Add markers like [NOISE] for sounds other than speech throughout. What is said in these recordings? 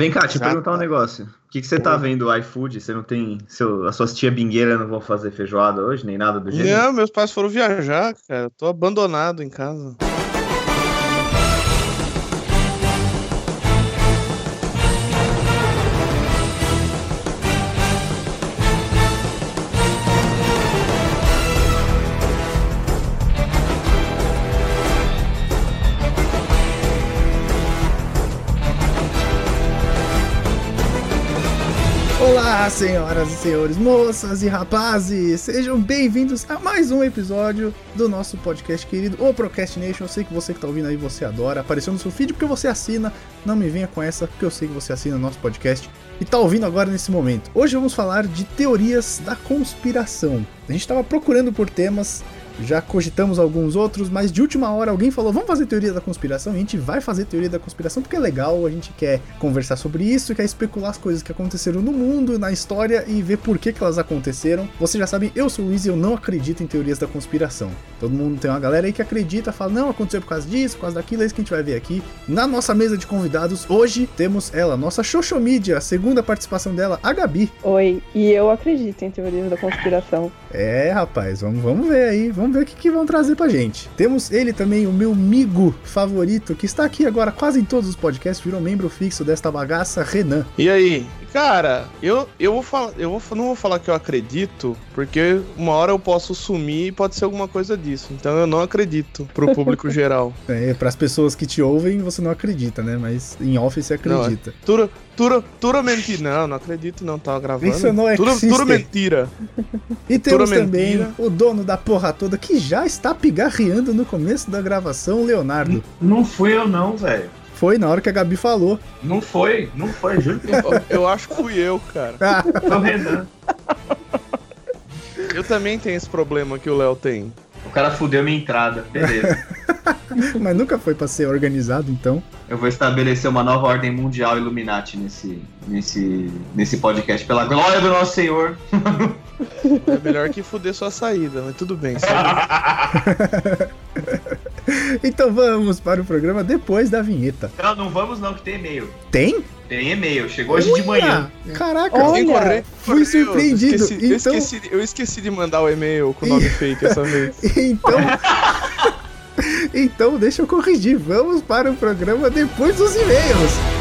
Vem cá, te perguntar um negócio. O que, que você tá vendo iFood? Você não tem. Seu, as suas tia bingueira não vão fazer feijoada hoje, nem nada do gênero? Não, meus pais foram viajar, cara. Eu tô abandonado em casa. Olá, senhoras e senhores, moças e rapazes, sejam bem-vindos a mais um episódio do nosso podcast querido, o Procrastination. Eu sei que você que tá ouvindo aí, você adora, apareceu no seu feed porque você assina, não me venha com essa, porque eu sei que você assina nosso podcast e tá ouvindo agora nesse momento. Hoje vamos falar de teorias da conspiração. A gente tava procurando por temas já cogitamos alguns outros, mas de última hora alguém falou: vamos fazer teoria da conspiração. E a gente vai fazer teoria da conspiração porque é legal, a gente quer conversar sobre isso, quer especular as coisas que aconteceram no mundo, na história e ver por que, que elas aconteceram. Você já sabe, eu sou o Luiz e eu não acredito em teorias da conspiração. Todo mundo tem uma galera aí que acredita, fala: não, aconteceu por causa disso, por causa daquilo, é isso que a gente vai ver aqui. Na nossa mesa de convidados, hoje temos ela, nossa Xoxomídia, a segunda participação dela, a Gabi. Oi, e eu acredito em teorias da conspiração. É, rapaz, vamos, vamos ver aí, vamos ver o que, que vão trazer pra gente. Temos ele também, o meu amigo favorito, que está aqui agora quase em todos os podcasts, virou membro fixo desta bagaça, Renan. E aí? Cara, eu, eu vou falar, eu vou, não vou falar que eu acredito, porque uma hora eu posso sumir e pode ser alguma coisa disso. Então eu não acredito pro público [LAUGHS] geral. É, pras pessoas que te ouvem, você não acredita, né? Mas em off você acredita. Não, tudo, tudo, tudo mentira. Não, não acredito não, tava gravando. Isso não é tudo, tudo mentira. E temos Tudo também mentira. o dono da porra toda, que já está pigarreando no começo da gravação, Leonardo. Não fui eu, não, velho. Foi na hora que a Gabi falou. Não foi, não foi, juro que não foi. [LAUGHS] Eu acho que fui eu, cara. [LAUGHS] Ah, Foi o Renan. Eu também tenho esse problema que o Léo tem. O cara fudeu minha entrada. Beleza. [LAUGHS] mas nunca foi pra ser organizado, então. Eu vou estabelecer uma nova ordem mundial Illuminati nesse, nesse, nesse podcast. Pela glória do nosso Senhor. É melhor que fuder sua saída, mas tudo bem. Então vamos para o programa depois da vinheta. Não, não vamos não, que tem e-mail. Tem? Tem e-mail. Chegou hoje de manhã. Caraca, Olha, Tem corre- fui surpreendido. esqueci- eu, Então- esqueci, eu esqueci de mandar o e-mail com o nome [LAUGHS] fake essa vez. Então. [LAUGHS] então, deixa eu corrigir. Vamos para o programa depois dos e-mails.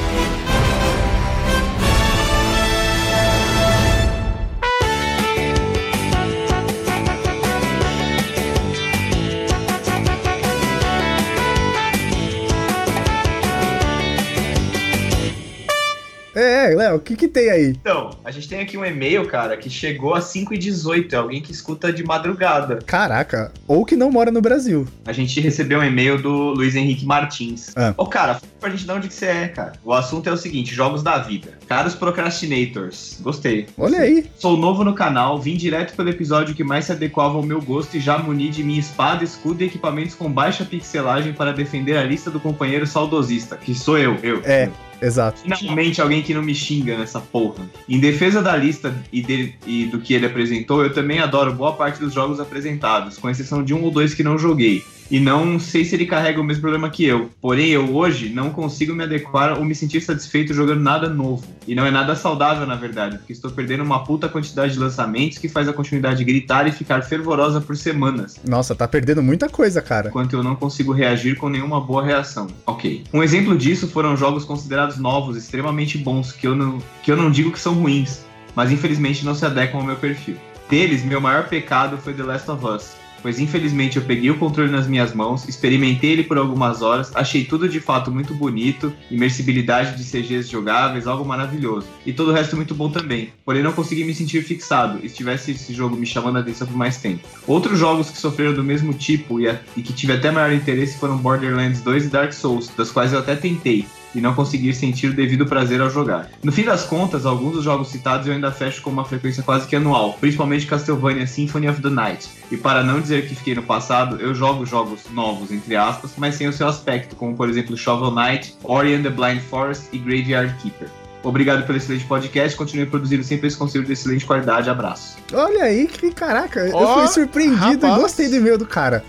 Léo, o que que tem aí? Então, a gente tem aqui um e-mail, cara, que chegou às 5h18. É alguém que escuta de madrugada. Caraca, ou que não mora no Brasil. A gente recebeu um e-mail do Luiz Henrique Martins. Ah. Ô, cara, fala pra gente de onde que você é, cara. O assunto é o seguinte: jogos da vida. Caros procrastinators. Gostei. Olha aí. Sou novo no canal, vim direto pelo episódio que mais se adequava ao meu gosto e já muni de minha espada, escudo e equipamentos com baixa pixelagem para defender a lista do companheiro saudosista, que sou eu, eu. É. Exato. Finalmente alguém que não me xinga nessa porra. Em defesa da lista e, dele- e do que ele apresentou, eu também adoro boa parte dos jogos apresentados, com exceção de um ou dois que não joguei. E não sei se ele carrega o mesmo problema que eu. Porém, eu hoje não consigo me adequar ou me sentir satisfeito jogando nada novo. E não é nada saudável, na verdade, porque estou perdendo uma puta quantidade de lançamentos que faz a continuidade gritar e ficar fervorosa por semanas Nossa, tá perdendo muita coisa, cara. enquanto eu não consigo reagir com nenhuma boa reação. Ok. Um exemplo disso foram jogos considerados novos, extremamente bons, que eu não, que eu não digo que são ruins, mas infelizmente não se adequam ao meu perfil. Deles, meu maior pecado foi The Last of Us. Pois infelizmente eu peguei o controle nas minhas mãos, experimentei ele por algumas horas, achei tudo de fato muito bonito, imersibilidade de CGs jogáveis, algo maravilhoso. E todo o resto muito bom também. Porém não consegui me sentir fixado, e se tivesse esse jogo me chamando a atenção por mais tempo. Outros jogos que sofreram do mesmo tipo e, a- e que tive até maior interesse foram Borderlands 2 e Dark Souls, das quais eu até tentei, e não conseguir sentir o devido prazer ao jogar. No fim das contas, alguns dos jogos citados eu ainda fecho com uma frequência quase que anual, principalmente Castlevania Symphony of the Night. E para não dizer que fiquei no passado, eu jogo jogos novos, entre aspas, mas sem o seu aspecto, como por exemplo Shovel Knight, Ori and the Blind Forest e Graveyard Keeper. Obrigado pelo excelente podcast, continue produzindo sempre esse conteúdo de excelente qualidade, abraço. Olha aí, que caraca, eu Ó, fui surpreendido rapaz. e gostei do e-mail do cara.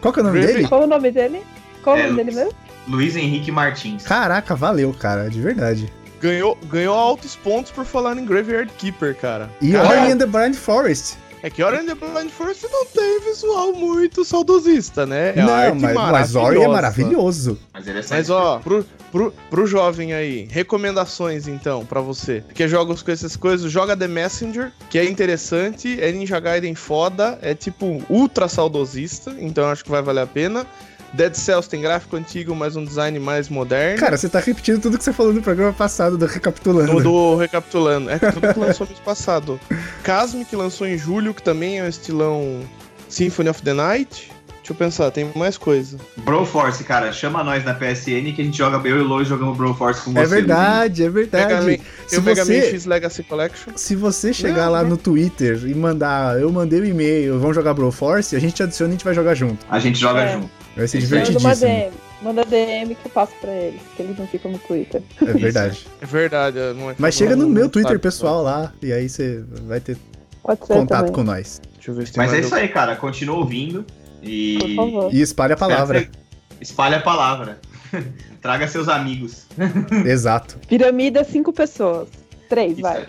Qual que é o nome dele? Qual o nome dele? Qual o É, nome dele mesmo? Luiz Henrique Martins. Caraca, valeu, cara, de verdade. ganhou, ganhou altos pontos por falar em Graveyard Keeper, cara. E Cara, Ori and the Blind Forest. É que Ori and the Blind Forest não tem visual muito saudosista, né? É não, mas, mas Ori é maravilhoso. Mas ele é Mas ó, pro, pro, pro jovem aí, recomendações então pra você. Que jogos com essas coisas, joga The Messenger, que é interessante, é Ninja Gaiden foda, é tipo ultra saudosista, então acho que vai valer a pena. Dead Cells tem gráfico antigo, mas um design mais moderno. Cara, você tá repetindo tudo que você falou no programa passado, do recapitulando. do, do recapitulando, é tudo que lançou mês passado. [LAUGHS] Casme, que lançou em julho, que também é um estilão Symphony of the Night. Deixa eu pensar, tem mais coisa. Broforce, cara, chama nós na PSN que a gente joga, eu e o Lois jogamos Broforce com você. É verdade, é Mega verdade. Man, Se tem o Mega Man você, X Legacy Collection. se você chegar Não, lá não. no Twitter e mandar, eu mandei o e-mail, vamos jogar Broforce, a gente te adiciona e a gente vai jogar junto. A gente joga É. junto. Vai ser aí. Manda uma divertidíssimo. DM. Manda DM que eu passo pra eles, que eles não ficam no Twitter. É verdade. É verdade, não é Mas chega no não meu sabe, Twitter não. pessoal lá, e aí você vai ter contato também. com nós. Deixa eu ver se tem Mas é isso aí, cara. Continua ouvindo e Por favor. E espalha a palavra. Você Espalhe a palavra. [LAUGHS] Traga seus amigos. [LAUGHS] Exato. Piramida, cinco pessoas. Três, Isso vai.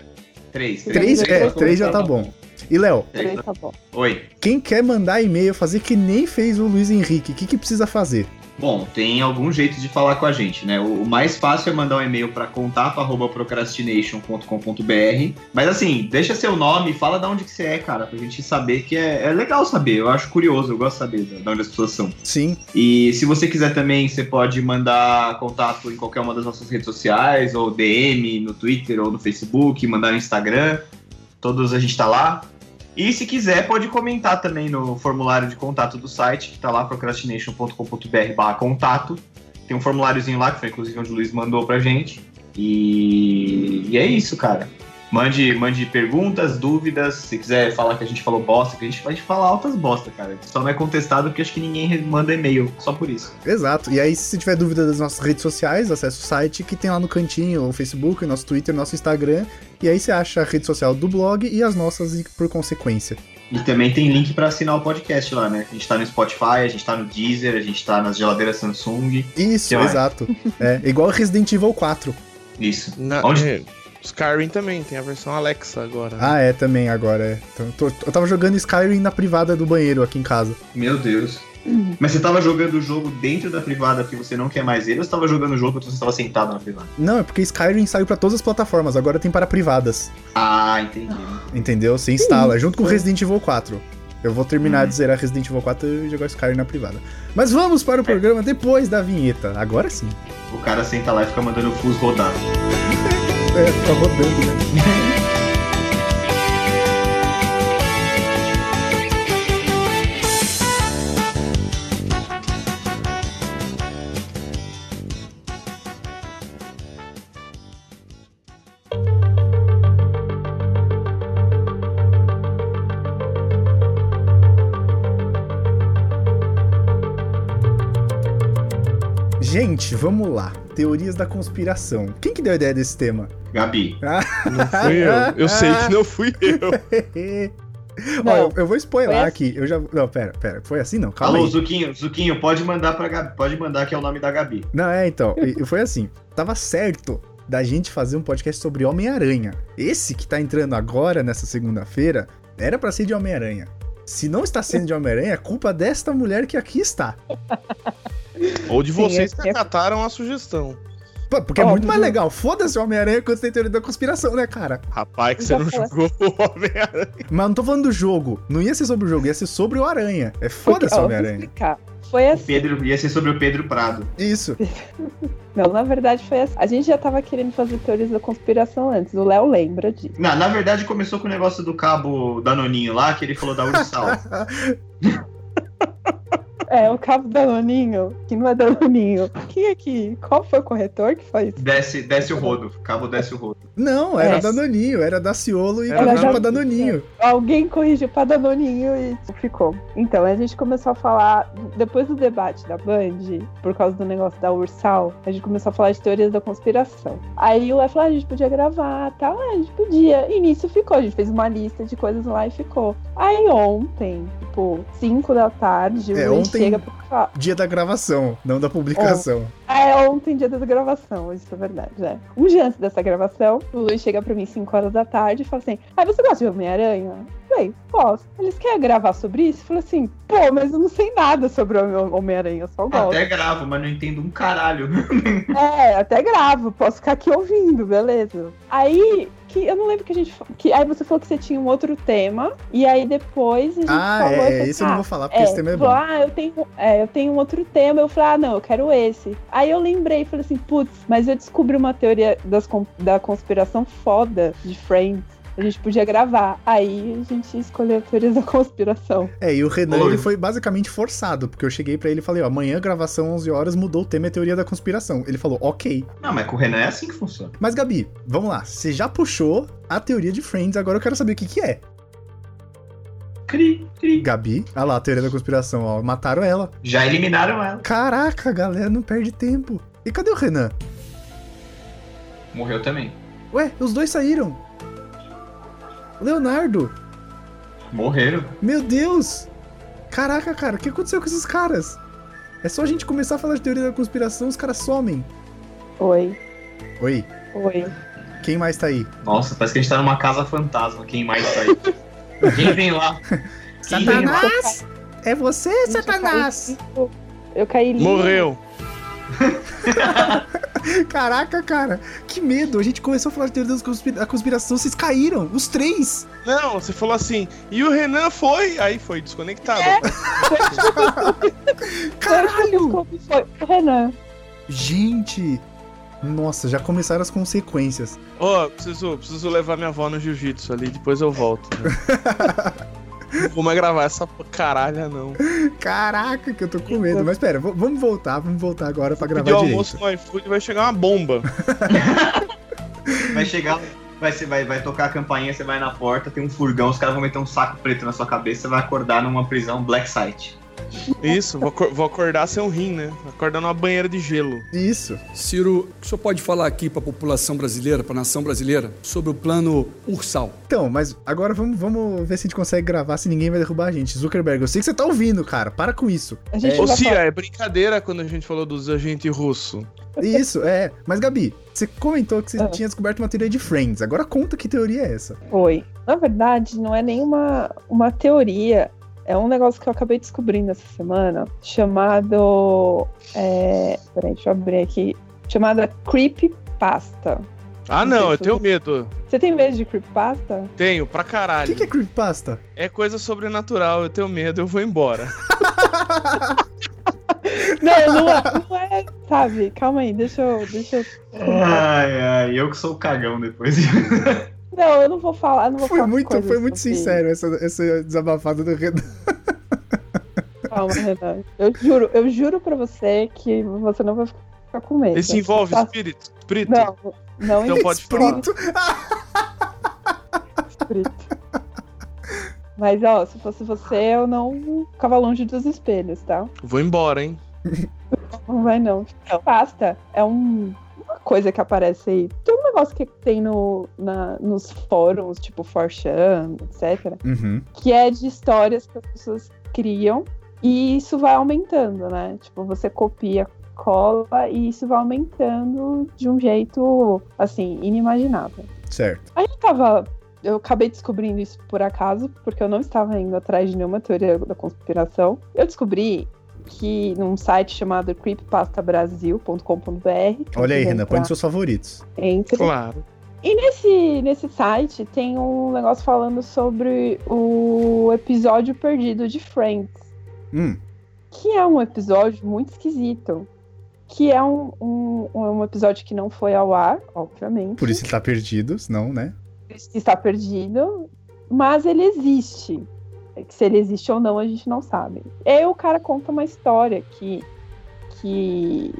Três. Três, Três, é, três já tá bom. E Léo, tá bom. Oi. quem quer mandar e-mail, fazer que nem fez o Luiz Henrique, o que, que precisa fazer? Bom, tem algum jeito de falar com a gente, né? O mais fácil é mandar um e-mail para contato@procrastination.com.br. Mas assim, deixa seu nome, fala de onde que você é, cara, pra gente saber que é, é legal saber. Eu acho curioso, eu gosto de saber de onde as pessoas são. Sim, E se você quiser também, você pode mandar contato em qualquer uma das nossas redes sociais, ou DM no Twitter ou no Facebook, mandar no Instagram. Todos a gente tá lá. E se quiser, pode comentar também no formulário de contato do site, que tá lá, procrastination.com.br contato. Tem um formuláriozinho lá, que foi inclusive onde o Luiz mandou pra gente. E, e é isso, cara. Mande, mande perguntas, dúvidas. Se quiser falar que a gente falou bosta, que a gente pode falar altas bosta, cara. Só não é contestado porque acho que ninguém manda e-mail, só por isso. exato. E aí, se tiver dúvida das nossas redes sociais, acesse o site que tem lá no cantinho, o Facebook, nosso Twitter, nosso Instagram. E aí você acha a rede social do blog e as nossas e por consequência. E também tem link pra assinar o podcast lá, né? A gente tá no Spotify, a gente tá no Deezer, a gente tá nas geladeiras Samsung. Isso, exato. É igual Resident Evil 4. Isso. Na, Onde- é, Skyrim também, tem a versão Alexa agora. né? Ah, é, também agora. É. Então, tô- eu tava jogando Skyrim na privada do banheiro aqui em casa. Meu Deus. Mas você tava jogando o jogo dentro da privada porque você não quer mais ele ou você tava jogando o jogo porque você tava sentado na privada? Não, é porque Skyrim saiu pra todas as plataformas, agora tem para privadas. Ah, entendi. Entendeu? Você instala, junto com. Resident Evil 4. Eu vou terminar de zerar Resident Evil 4 e jogar Skyrim na privada. Mas vamos para o programa depois da vinheta. Agora sim. O cara senta lá e fica mandando o fus rodar. É, tá rodando, né? Gente, vamos lá. Teorias da conspiração. Quem que deu a ideia desse tema? Gabi. Não fui eu. Eu sei que não fui eu. [LAUGHS] Ó, eu, Não, eu vou spoiler aqui. Eu já. Não, pera, pera. Foi assim não? Calma Alô, aí. Zuquinho, Zuquinho, pode mandar pra Gabi. Pode mandar que é o nome da Gabi. Não, é, então. foi assim. Tava certo da gente fazer um podcast sobre Homem-Aranha. Esse que tá entrando agora, nessa segunda-feira, era pra ser de Homem-Aranha. Se não está sendo de Homem-Aranha, é culpa desta mulher que aqui está. Ou de Sim, vocês que tinha- acataram a sugestão. Pô, Porque é muito mais legal. Foda-se o Homem-Aranha quando tem teoria da conspiração, né, cara? Rapaz, que você não jogou o Homem-Aranha. Mas não tô falando do jogo. Não ia ser sobre o jogo, ia ser sobre o Aranha. É foda-se o Homem-Aranha. explicar. Foi O assim. Pedro ia ser sobre o Pedro Prado. Isso. [LAUGHS] Não, na verdade foi assim. A gente já tava querendo fazer teorias da conspiração antes. O Léo lembra disso. Na, na verdade, começou com o negócio do cabo Danoninho lá, que ele falou da Ursal. [LAUGHS] É, o cabo Danoninho, que não é Danoninho. Quem é que. Qual foi o corretor que faz? desce, desce o rodo. Cabo desce o rodo. Não, era É. Danoninho, era da Ciolo e Era pra Danoninho. Alguém corrigiu pra Danoninho e ficou. Então, a gente começou a falar, depois do debate da Band, por causa do negócio da Ursal, a gente começou a falar de teorias da conspiração. Aí o Léo falou, ah, a gente podia gravar, tal, ah, a gente podia. E nisso ficou, a gente fez uma lista de coisas lá e ficou. Aí ontem, tipo, 5 da tarde, É, o Luiz ontem- chega pra falar. Dia da gravação, não da publicação. É ontem, dia da gravação, isso é verdade, né? Um dia antes dessa gravação, o Luiz chega pra mim 5 horas da tarde e fala assim: Ah, você gosta de Homem-Aranha? Falei, posso. Eles querem gravar sobre isso? Falei assim, pô, mas eu não sei nada sobre o Homem-Aranha, eu só gosto. Até gravo, mas não entendo um caralho. É, até gravo, posso ficar aqui ouvindo, beleza. Aí, que eu não lembro que a gente que Aí você falou que você tinha um outro tema, e aí depois a gente Ah, falou. é, falei, isso eu não ah, vou falar, porque é, esse tema é bom. falou, ah, eu tenho, é, eu tenho um outro tema. Eu falei, ah, não, eu quero esse. Aí eu lembrei, falei assim, putz, mas eu descobri uma teoria das, da conspiração foda de Friends. A gente podia gravar. Aí a gente escolheu a teoria da conspiração. É, e o Renan, Oi. ele foi basicamente forçado, porque eu cheguei pra ele e falei, ó, amanhã, gravação 11 horas, mudou o tema é teoria da conspiração. Ele falou, ok. Não, mas com o Renan é assim que funciona. Mas, Gabi, vamos lá. Você já puxou a teoria de Friends, agora eu quero saber o que que é. Cri, cri. Gabi, olha lá, a teoria da conspiração, ó, mataram ela. Já eliminaram ela. Caraca, galera não perde tempo. E cadê o Renan? Morreu também. Ué, os dois saíram. Leonardo, Morreram. meu Deus. Caraca, cara, o que aconteceu com esses caras? É só a gente começar a falar de teoria da conspiração, os caras somem. Oi, Oi, oi. quem mais tá aí? Nossa, parece que a gente tá numa casa fantasma. Quem mais tá aí? Quem vem lá? Quem vem lá? Satanás! É você, Gente, eu Satanás! caí- Eu caí lindo. Morreu. [LAUGHS] Caraca, cara, que medo! A gente começou a falar de teoria da conspi- da conspiração, vocês caíram, os três! Não, você falou assim, e o Renan foi, aí foi desconectado. [LAUGHS] Caralho! Como foi? O Renan. Gente! Nossa, já começaram as consequências. Ó, preciso, preciso levar minha avó no jiu-jitsu ali, depois eu volto. né? [LAUGHS] Não vou mais gravar essa caralha, não. Caraca, que eu tô com medo. Mas pera, vamos voltar, vamos voltar agora pra gravar direito. almoço no iFood vai chegar uma bomba. [LAUGHS] Vai chegar, vai, vai, vai tocar a campainha, você vai na porta, tem um furgão, os caras vão meter um saco preto na sua cabeça, você vai acordar numa prisão Black Site. Isso, vou, acor- vou acordar sem um rim, né? Acordar numa banheira de gelo. Isso. Ciro, o senhor pode falar aqui para a população brasileira, para a nação brasileira, sobre o plano Ursal? Então, mas agora vamos, vamos ver se a gente consegue gravar se ninguém vai derrubar a gente. Zuckerberg, eu sei que você tá ouvindo, cara. Para com isso. A gente Ô, Cia, falar- é brincadeira quando a gente falou dos agentes russos. Isso, é. Mas, Gabi, você comentou que você Ah. tinha descoberto uma teoria de Friends. Agora conta que teoria é essa. Foi. Na verdade, não é nenhuma uma teoria. É um negócio que eu acabei descobrindo essa semana, chamado. É... Peraí, deixa eu abrir aqui. Chamada Creepypasta. Ah, Não não, eu tenho medo. Você tem medo de Creepypasta? Tenho, pra O caralho. que, que é creepypasta? É coisa sobrenatural, eu tenho medo, eu vou embora. [LAUGHS] Não, não é, não é, sabe? Calma aí, deixa eu. Deixa eu... Ai, ai, eu que sou o cagão depois. [LAUGHS] Não, eu não vou falar. Não vou Foi falar muito, foi muito sobre- sincero essa, essa desabafada do Renan. Calma, Renan. Eu juro, eu juro pra você que você não vai ficar com medo. Esse envolve Tá- espírito? Espírito? Não, não Então pode falar. Espírito. espírito. Mas, ó, se fosse você, eu não ficava longe dos espelhos, tá? Vou embora, hein? Não vai, não. Pasta é um- coisa que aparece aí. Tem um negócio que tem no, na- nos fóruns, tipo 4chan, etc. Uhum. que é de histórias que as pessoas criam e isso vai aumentando, né? Tipo, você copia, cola e isso vai aumentando de um jeito, assim, inimaginável. Certo. Aí eu tava. Eu acabei descobrindo isso por acaso, porque eu não estava indo atrás de nenhuma teoria da conspiração. Eu descobri que num site chamado creepypastabrasil.com.br. quem Olha aí, Renan, põe nos seus favoritos. entre. Claro. E nesse, nesse site tem um negócio falando sobre o episódio perdido de Friends, Hum, que é um episódio muito esquisito. Que é um, um, um episódio que não foi ao ar, obviamente. por isso ele tá perdido, senão, né? Está perdido, mas ele existe. Se ele existe ou não, a gente não sabe. E aí o cara conta uma história que. que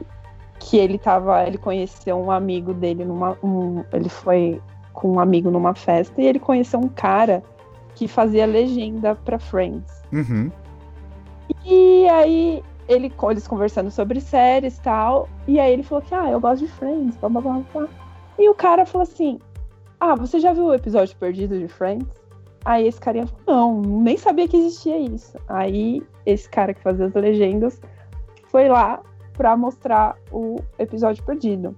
que ele tava, ele conheceu um amigo dele numa, um, ele foi com um amigo numa festa e ele conheceu um cara que fazia legenda pra Friends. Uhum. E aí ele, eles conversando sobre séries e tal, e aí ele falou que ah, eu gosto de Friends, blá blá blá blá. E o cara falou assim: "Ah, você já viu o episódio perdido de Friends?" Aí esse carinha falou: "Não, nem sabia que existia isso". Aí esse cara que fazia as legendas foi lá pra mostrar o episódio perdido.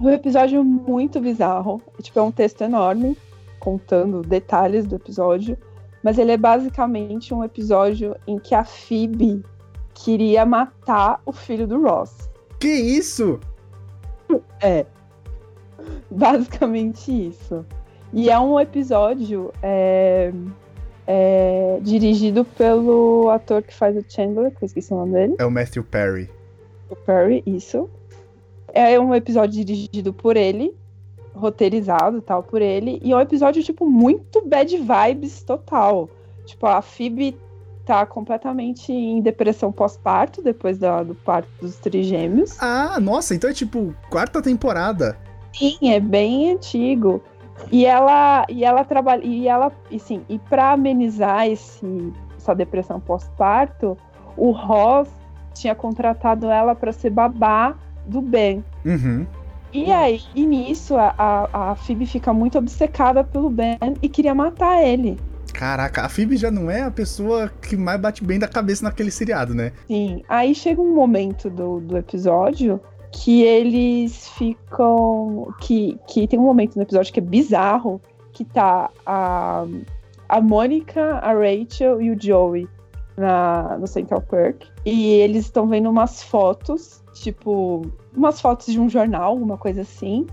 O episódio muito bizarro. É, tipo, é um texto enorme, contando detalhes do episódio. Mas ele é basicamente um episódio em que a Phoebe queria matar o filho do Ross. Que isso? É. Basicamente isso. E é um episódio é, é, dirigido pelo ator que faz o Chandler, que eu esqueci o nome dele. É o Matthew Perry. O Perry, isso. É um episódio dirigido por ele, roteirizado tal por ele, e é um episódio, tipo, muito bad vibes total. Tipo, a Phoebe tá completamente em depressão pós-parto, depois da, do parto dos trigêmeos. Ah, nossa, então é tipo quarta temporada. Sim, é bem antigo. E ela e ela trabalha e ela e sim, e para amenizar esse essa depressão pós-parto, o Ross tinha contratado ela para ser babá do Ben. Uhum. E aí, e nisso, a, a, a Phoebe fica muito obcecada pelo Ben e queria matar ele. Caraca, a Phoebe já não é a pessoa que mais bate bem da cabeça naquele seriado, né? Sim. Aí chega um momento do, do episódio que eles ficam. Que, que tem um momento no episódio que é bizarro, que tá a, a Mônica, a Rachel e o Joey na, no Central Park. E eles estão vendo umas fotos, tipo, umas fotos de um jornal, uma coisa assim.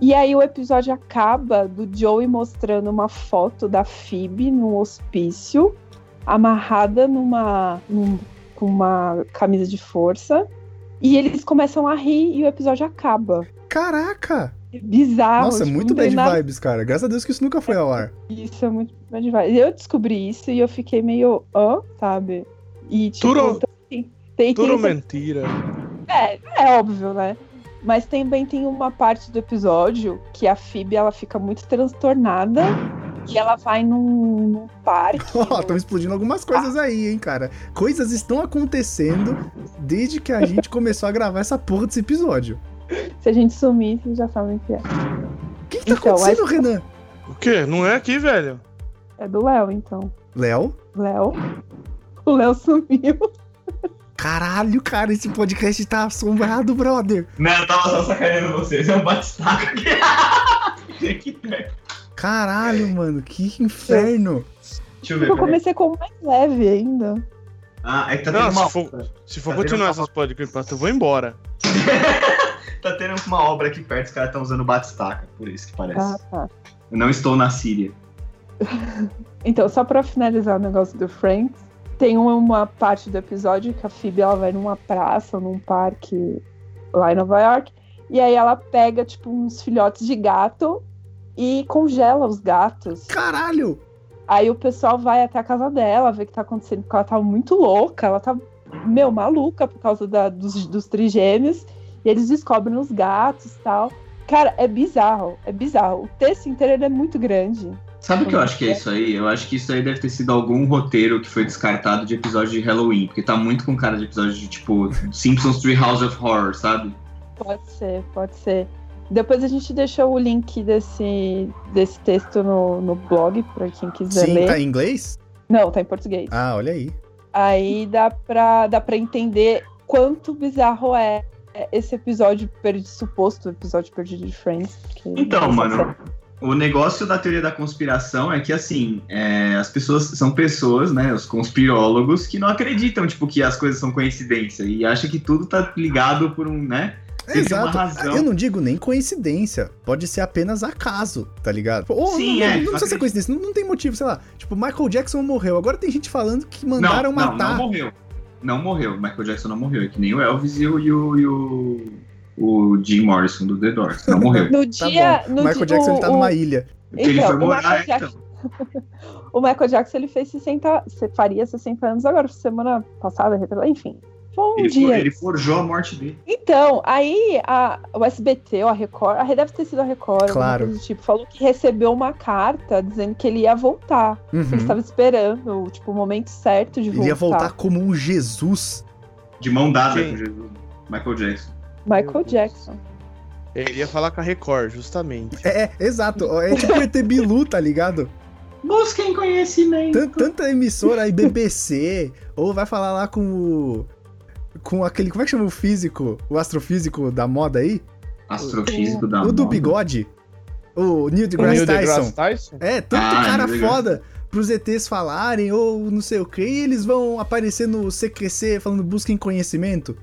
E aí o episódio acaba do Joey mostrando uma foto da Phoebe num hospício, amarrada numa, num, com uma camisa de força. E eles começam a rir e o episódio acaba. Caraca! É bizarro. Nossa, é tipo, muito não tem bad nada- vibes, cara. Graças a Deus que isso nunca foi ao ar. Isso é muito bad vibes. Eu descobri isso e eu fiquei meio, hã, sabe? E tipo, Tudo- tem, tem, tem Tudo essa- mentira. É, é óbvio, né? Mas também tem uma parte do episódio que a Phoebe ela fica muito transtornada e ela vai num, num parque. [LAUGHS] Ó, estão explodindo algumas coisas aí, hein, cara. Coisas estão acontecendo desde que a [LAUGHS] gente começou a gravar essa porra desse episódio. Se a gente sumir, vocês já sabem o que é. O que, que tá Então, acontecendo, Renan? O quê? Não é aqui, velho? É do Léo, então. Léo? Léo. O Léo sumiu. Caralho, cara, esse podcast tá assombrado, brother. Não, eu tava só sacaneando vocês. É um batistaca aqui. [LAUGHS] perto. Caralho, mano, que inferno. Deixa eu ver. Eu comecei com o mais leve ainda. Ah, é que tá Não, tendo uma se for, obra. se for Tá continuar tendo uma- essas podcasts, eu vou embora. [LAUGHS] Tá tendo uma obra aqui perto, os caras estão usando batistaca, por isso que parece. Ah, tá. Eu não estou na Síria. [LAUGHS] Então, só pra finalizar o negócio do Franks, tem uma parte do episódio que a Phoebe ela vai numa praça, num parque lá em Nova York, e aí ela pega, tipo, uns filhotes de gato e congela os gatos. Caralho! Aí o pessoal vai até a casa dela, vê o que tá acontecendo, porque ela tá muito louca, ela tá, meu, maluca por causa da- dos, dos trigêmeos, e eles descobrem os gatos e tal. Cara, é bizarro, é bizarro. O texto inteiro ele é muito grande. Sabe o que eu acho que é isso aí? Eu acho que isso aí deve ter sido algum roteiro que foi descartado de episódio de Halloween, porque tá muito com cara de episódio de tipo Simpsons Treehouse of Horror, sabe? Pode ser, pode ser. Depois a gente deixou o link desse, desse texto no, no blog, pra quem quiser Sim, ler. tá em inglês? Não, tá em português. Ah, olha aí. Aí dá pra, dá pra entender quanto bizarro é esse episódio perdido, suposto episódio perdido de Friends. Então, mano, sabe. o negócio da teoria da conspiração é que, assim, é, as pessoas são pessoas, né, os conspirólogos, que não acreditam, tipo, que as coisas são coincidência e acham que tudo tá ligado por um, né? Exato. Eu não digo nem coincidência. Pode ser apenas acaso, tá ligado? Ou Sim, não, é, não, não precisa ser coincidência. Não, não tem motivo, sei lá. Tipo, Michael Jackson morreu. Agora tem gente falando que mandaram não, não, matar. não morreu. Não morreu. Michael Jackson não morreu. É que nem o Elvis e o, e o, e o, o Jim Morrison do The Doors. Não morreu. [LAUGHS] No Tá dia. bom. no Michael dia- Jackson ele tá o- numa o- ilha. Porque ele Então, foi o morar, Michael então. Jackson- [LAUGHS] O Michael Jackson ele fez 60. se- Faria 60 anos agora, semana passada, enfim. Um Ele, dia. for- ele forjou a morte dele. Então, aí a, o SBT ou a Record, a deve ter sido a Record, Claro. coisa do tipo, falou que recebeu uma carta dizendo que ele ia voltar. Uhum. Ele estava esperando, tipo, o momento certo de Ele voltar. ia voltar como um Jesus. De mão dada com Jesus. Michael Jackson. Michael. Jackson. Ele ia falar com a Record, justamente. É, é, exato. É tipo o ET Bilu, [LAUGHS] tá ligado? Busquem conhecimento. Tan- Tanta emissora aí, BBC, ou vai falar lá com o. com aquele. Como é que chama o físico? O astrofísico da moda aí? Astrofísico da o do moda. bigode. O Neil O deGrasse Neil Tyson. deGrasse Tyson? É, tanto Ah, cara foda pros ETs falarem ou não sei o que, e eles vão aparecer no CQC falando busquem conhecimento.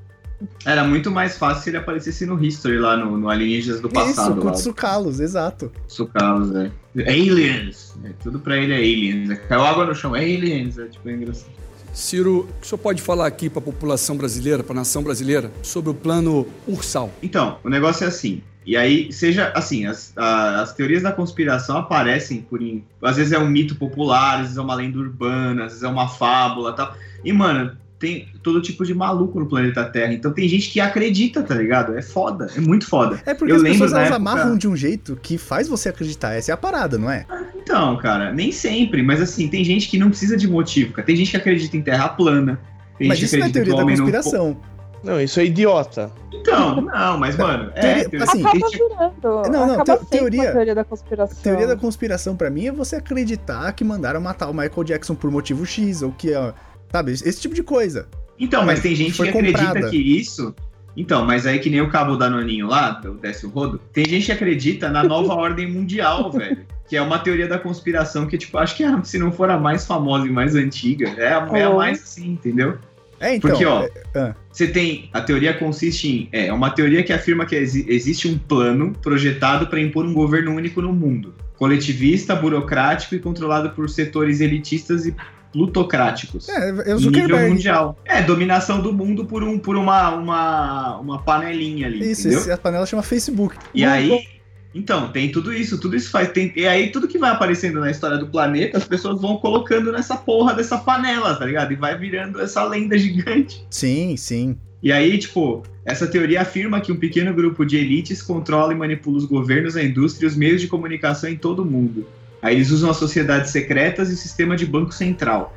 Era muito mais fácil se ele aparecesse no History lá no, no Alienígenas do passado. Isso, lá. Kutsukalos, exato. Sucalos, velho. Aliens! É, tudo pra ele é aliens. É, Caiu água no chão, aliens. É tipo é engraçado. Ciro, o senhor pode falar aqui para a população brasileira, para a nação brasileira, sobre o plano Ursal? Então, o negócio é assim. E aí, seja assim, as, a- as teorias da conspiração aparecem por. Às vezes é um mito popular, às vezes é uma lenda urbana, às vezes é uma fábula tal. E, mano, tem todo tipo de maluco no planeta Terra. Então tem gente que acredita, tá ligado? É foda, é muito foda. É porque Eu as lembro pessoas época- amarram de um jeito que faz você acreditar. Essa é a parada, não é? Então, cara, nem sempre, mas assim, tem gente que não precisa de motivo, cara. Tem gente que acredita em terra plana. Tem Mas gente isso que não é acredita teoria da não- conspiração. Não, isso é idiota. Então, não, mas, mano, é. Teoria- assim, Acaba gente- virando. Não, não, sendo teoria- teoria da conspiração. Teoria da conspiração pra mim é você acreditar que mandaram matar o Michael Jackson por motivo X, ou que, ó, sabe, esse tipo de coisa. Então, mas tem gente que acredita comprada. que isso. Então, mas aí que nem o cabo Danoninho lá, do Desce o Rodo, tem gente que acredita na nova [LAUGHS] ordem mundial, velho. Que é uma teoria da conspiração que, tipo, acho que é- se não for a mais famosa e mais antiga, é a, é a Oh. mais assim, entendeu? É, então. Porque, ó, é- ah. Você tem. A teoria consiste em. É uma teoria que afirma que exi- existe um plano projetado para impor um governo único no mundo. Coletivista, burocrático e controlado por setores elitistas e plutocráticos. É, é o Zuckerberg. mundial. É, dominação do mundo por, um, por uma, uma, uma panelinha ali. Isso, esse, a panela chama Facebook. E aí. Então, tem tudo isso, tudo isso faz. Tem, e aí, tudo que vai aparecendo na história do planeta, as pessoas vão colocando nessa porra dessa panela, tá ligado? E vai virando essa lenda gigante. Sim, sim. E aí, tipo, essa teoria afirma que um pequeno grupo de elites controla e manipula os governos, a indústria e os meios de comunicação em todo o mundo. Aí eles usam as sociedades secretas e o sistema de banco central.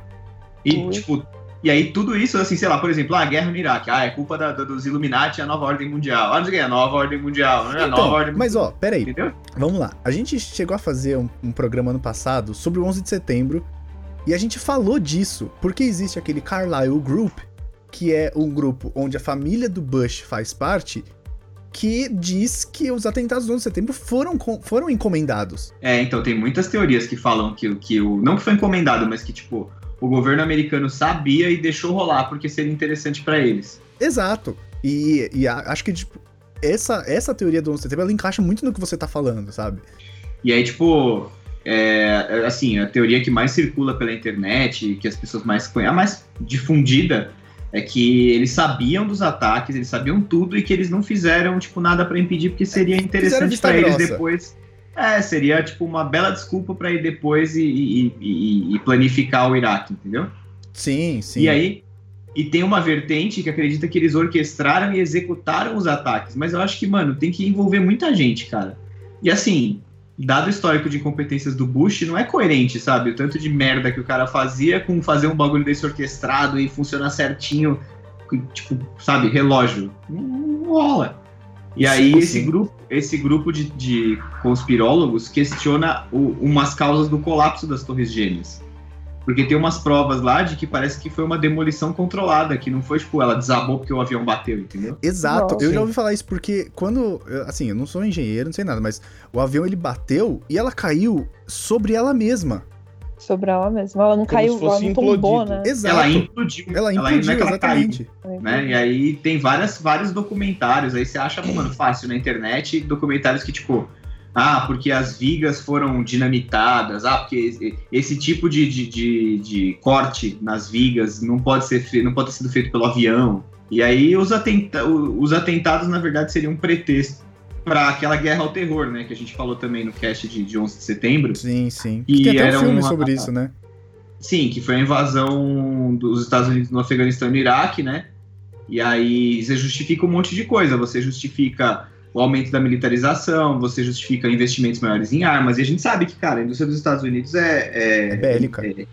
E, Ui. tipo, e aí tudo isso, assim, sei lá, por exemplo, ah, a guerra no Iraque. Ah, é culpa da- da- dos Illuminati e a nova ordem mundial. Ah, não sei o que, a nova ordem mundial. Não é a nova Então, ordem mas ó, peraí, Entendeu? vamos lá. A gente chegou a fazer um, um programa ano passado sobre o 11 de setembro e a gente falou disso porque existe aquele Carlyle Group, que é um grupo onde a família do Bush faz parte, que diz que os atentados do 11 de setembro foram, foram encomendados. É, então tem muitas teorias que falam que, o- que o. Não que foi encomendado, mas que, tipo, o governo americano sabia e deixou rolar porque seria interessante pra eles. Exato. E, e a- acho que, tipo, essa, essa teoria do 11 de setembro, ela encaixa muito no que você tá falando, sabe? E aí, tipo, é, é, assim, a teoria que mais circula pela internet, que as pessoas mais conhecem, a mais difundida, é que eles sabiam dos ataques, eles sabiam tudo e que eles não fizeram, tipo, nada pra impedir, porque seria interessante pra eles depois. É, seria, tipo, uma bela desculpa pra ir depois e, e- e- e planificar o Iraque, entendeu? Sim, sim. E aí, e tem uma vertente que acredita que eles orquestraram e executaram os ataques. Mas eu acho que, mano, tem que envolver muita gente, cara. E assim, dado o histórico de incompetências do Bush, não é coerente, sabe? O tanto de merda que o cara fazia com fazer um bagulho desse orquestrado e funcionar certinho, tipo, sabe, relógio. Não, não rola. E aí Sim, esse sim. grupo, esse grupo de, de conspirólogos questiona o- umas causas do colapso das Torres Gêmeas. Porque tem umas provas lá de que parece que foi uma demolição controlada, que não foi, tipo, ela desabou porque o avião bateu, entendeu? Exato, Nossa. eu já ouvi falar isso porque quando, assim, eu não sou engenheiro, não sei nada, mas o avião ele bateu e ela caiu sobre ela mesma. Sobre ela mesma. Ela não Como caiu, ela não tombou, né? Exato. Ela implodiu. Ela implodiu, é que ela caiu, exatamente. né? E aí tem várias, vários documentários, aí você acha, mano, fácil na internet, documentários que, tipo, ah, porque as vigas foram dinamitadas, ah, porque esse, esse tipo de, de, de, de corte nas vigas não pode ser não pode ter sido feito pelo avião. E aí os, atenta os atentados, na verdade, seriam um pretexto para aquela guerra ao terror, né? Que a gente falou também no cast de, de 11 de setembro. Sim, sim. E Tem até era um filme uma- sobre isso, né? Sim, que foi a invasão dos Estados Unidos no Afeganistão e no Iraque, né? E aí você justifica um monte de coisa. Você justifica o aumento da militarização, você justifica investimentos maiores em armas. E a gente sabe que, cara, a indústria dos Estados Unidos é. é- É bélica. é-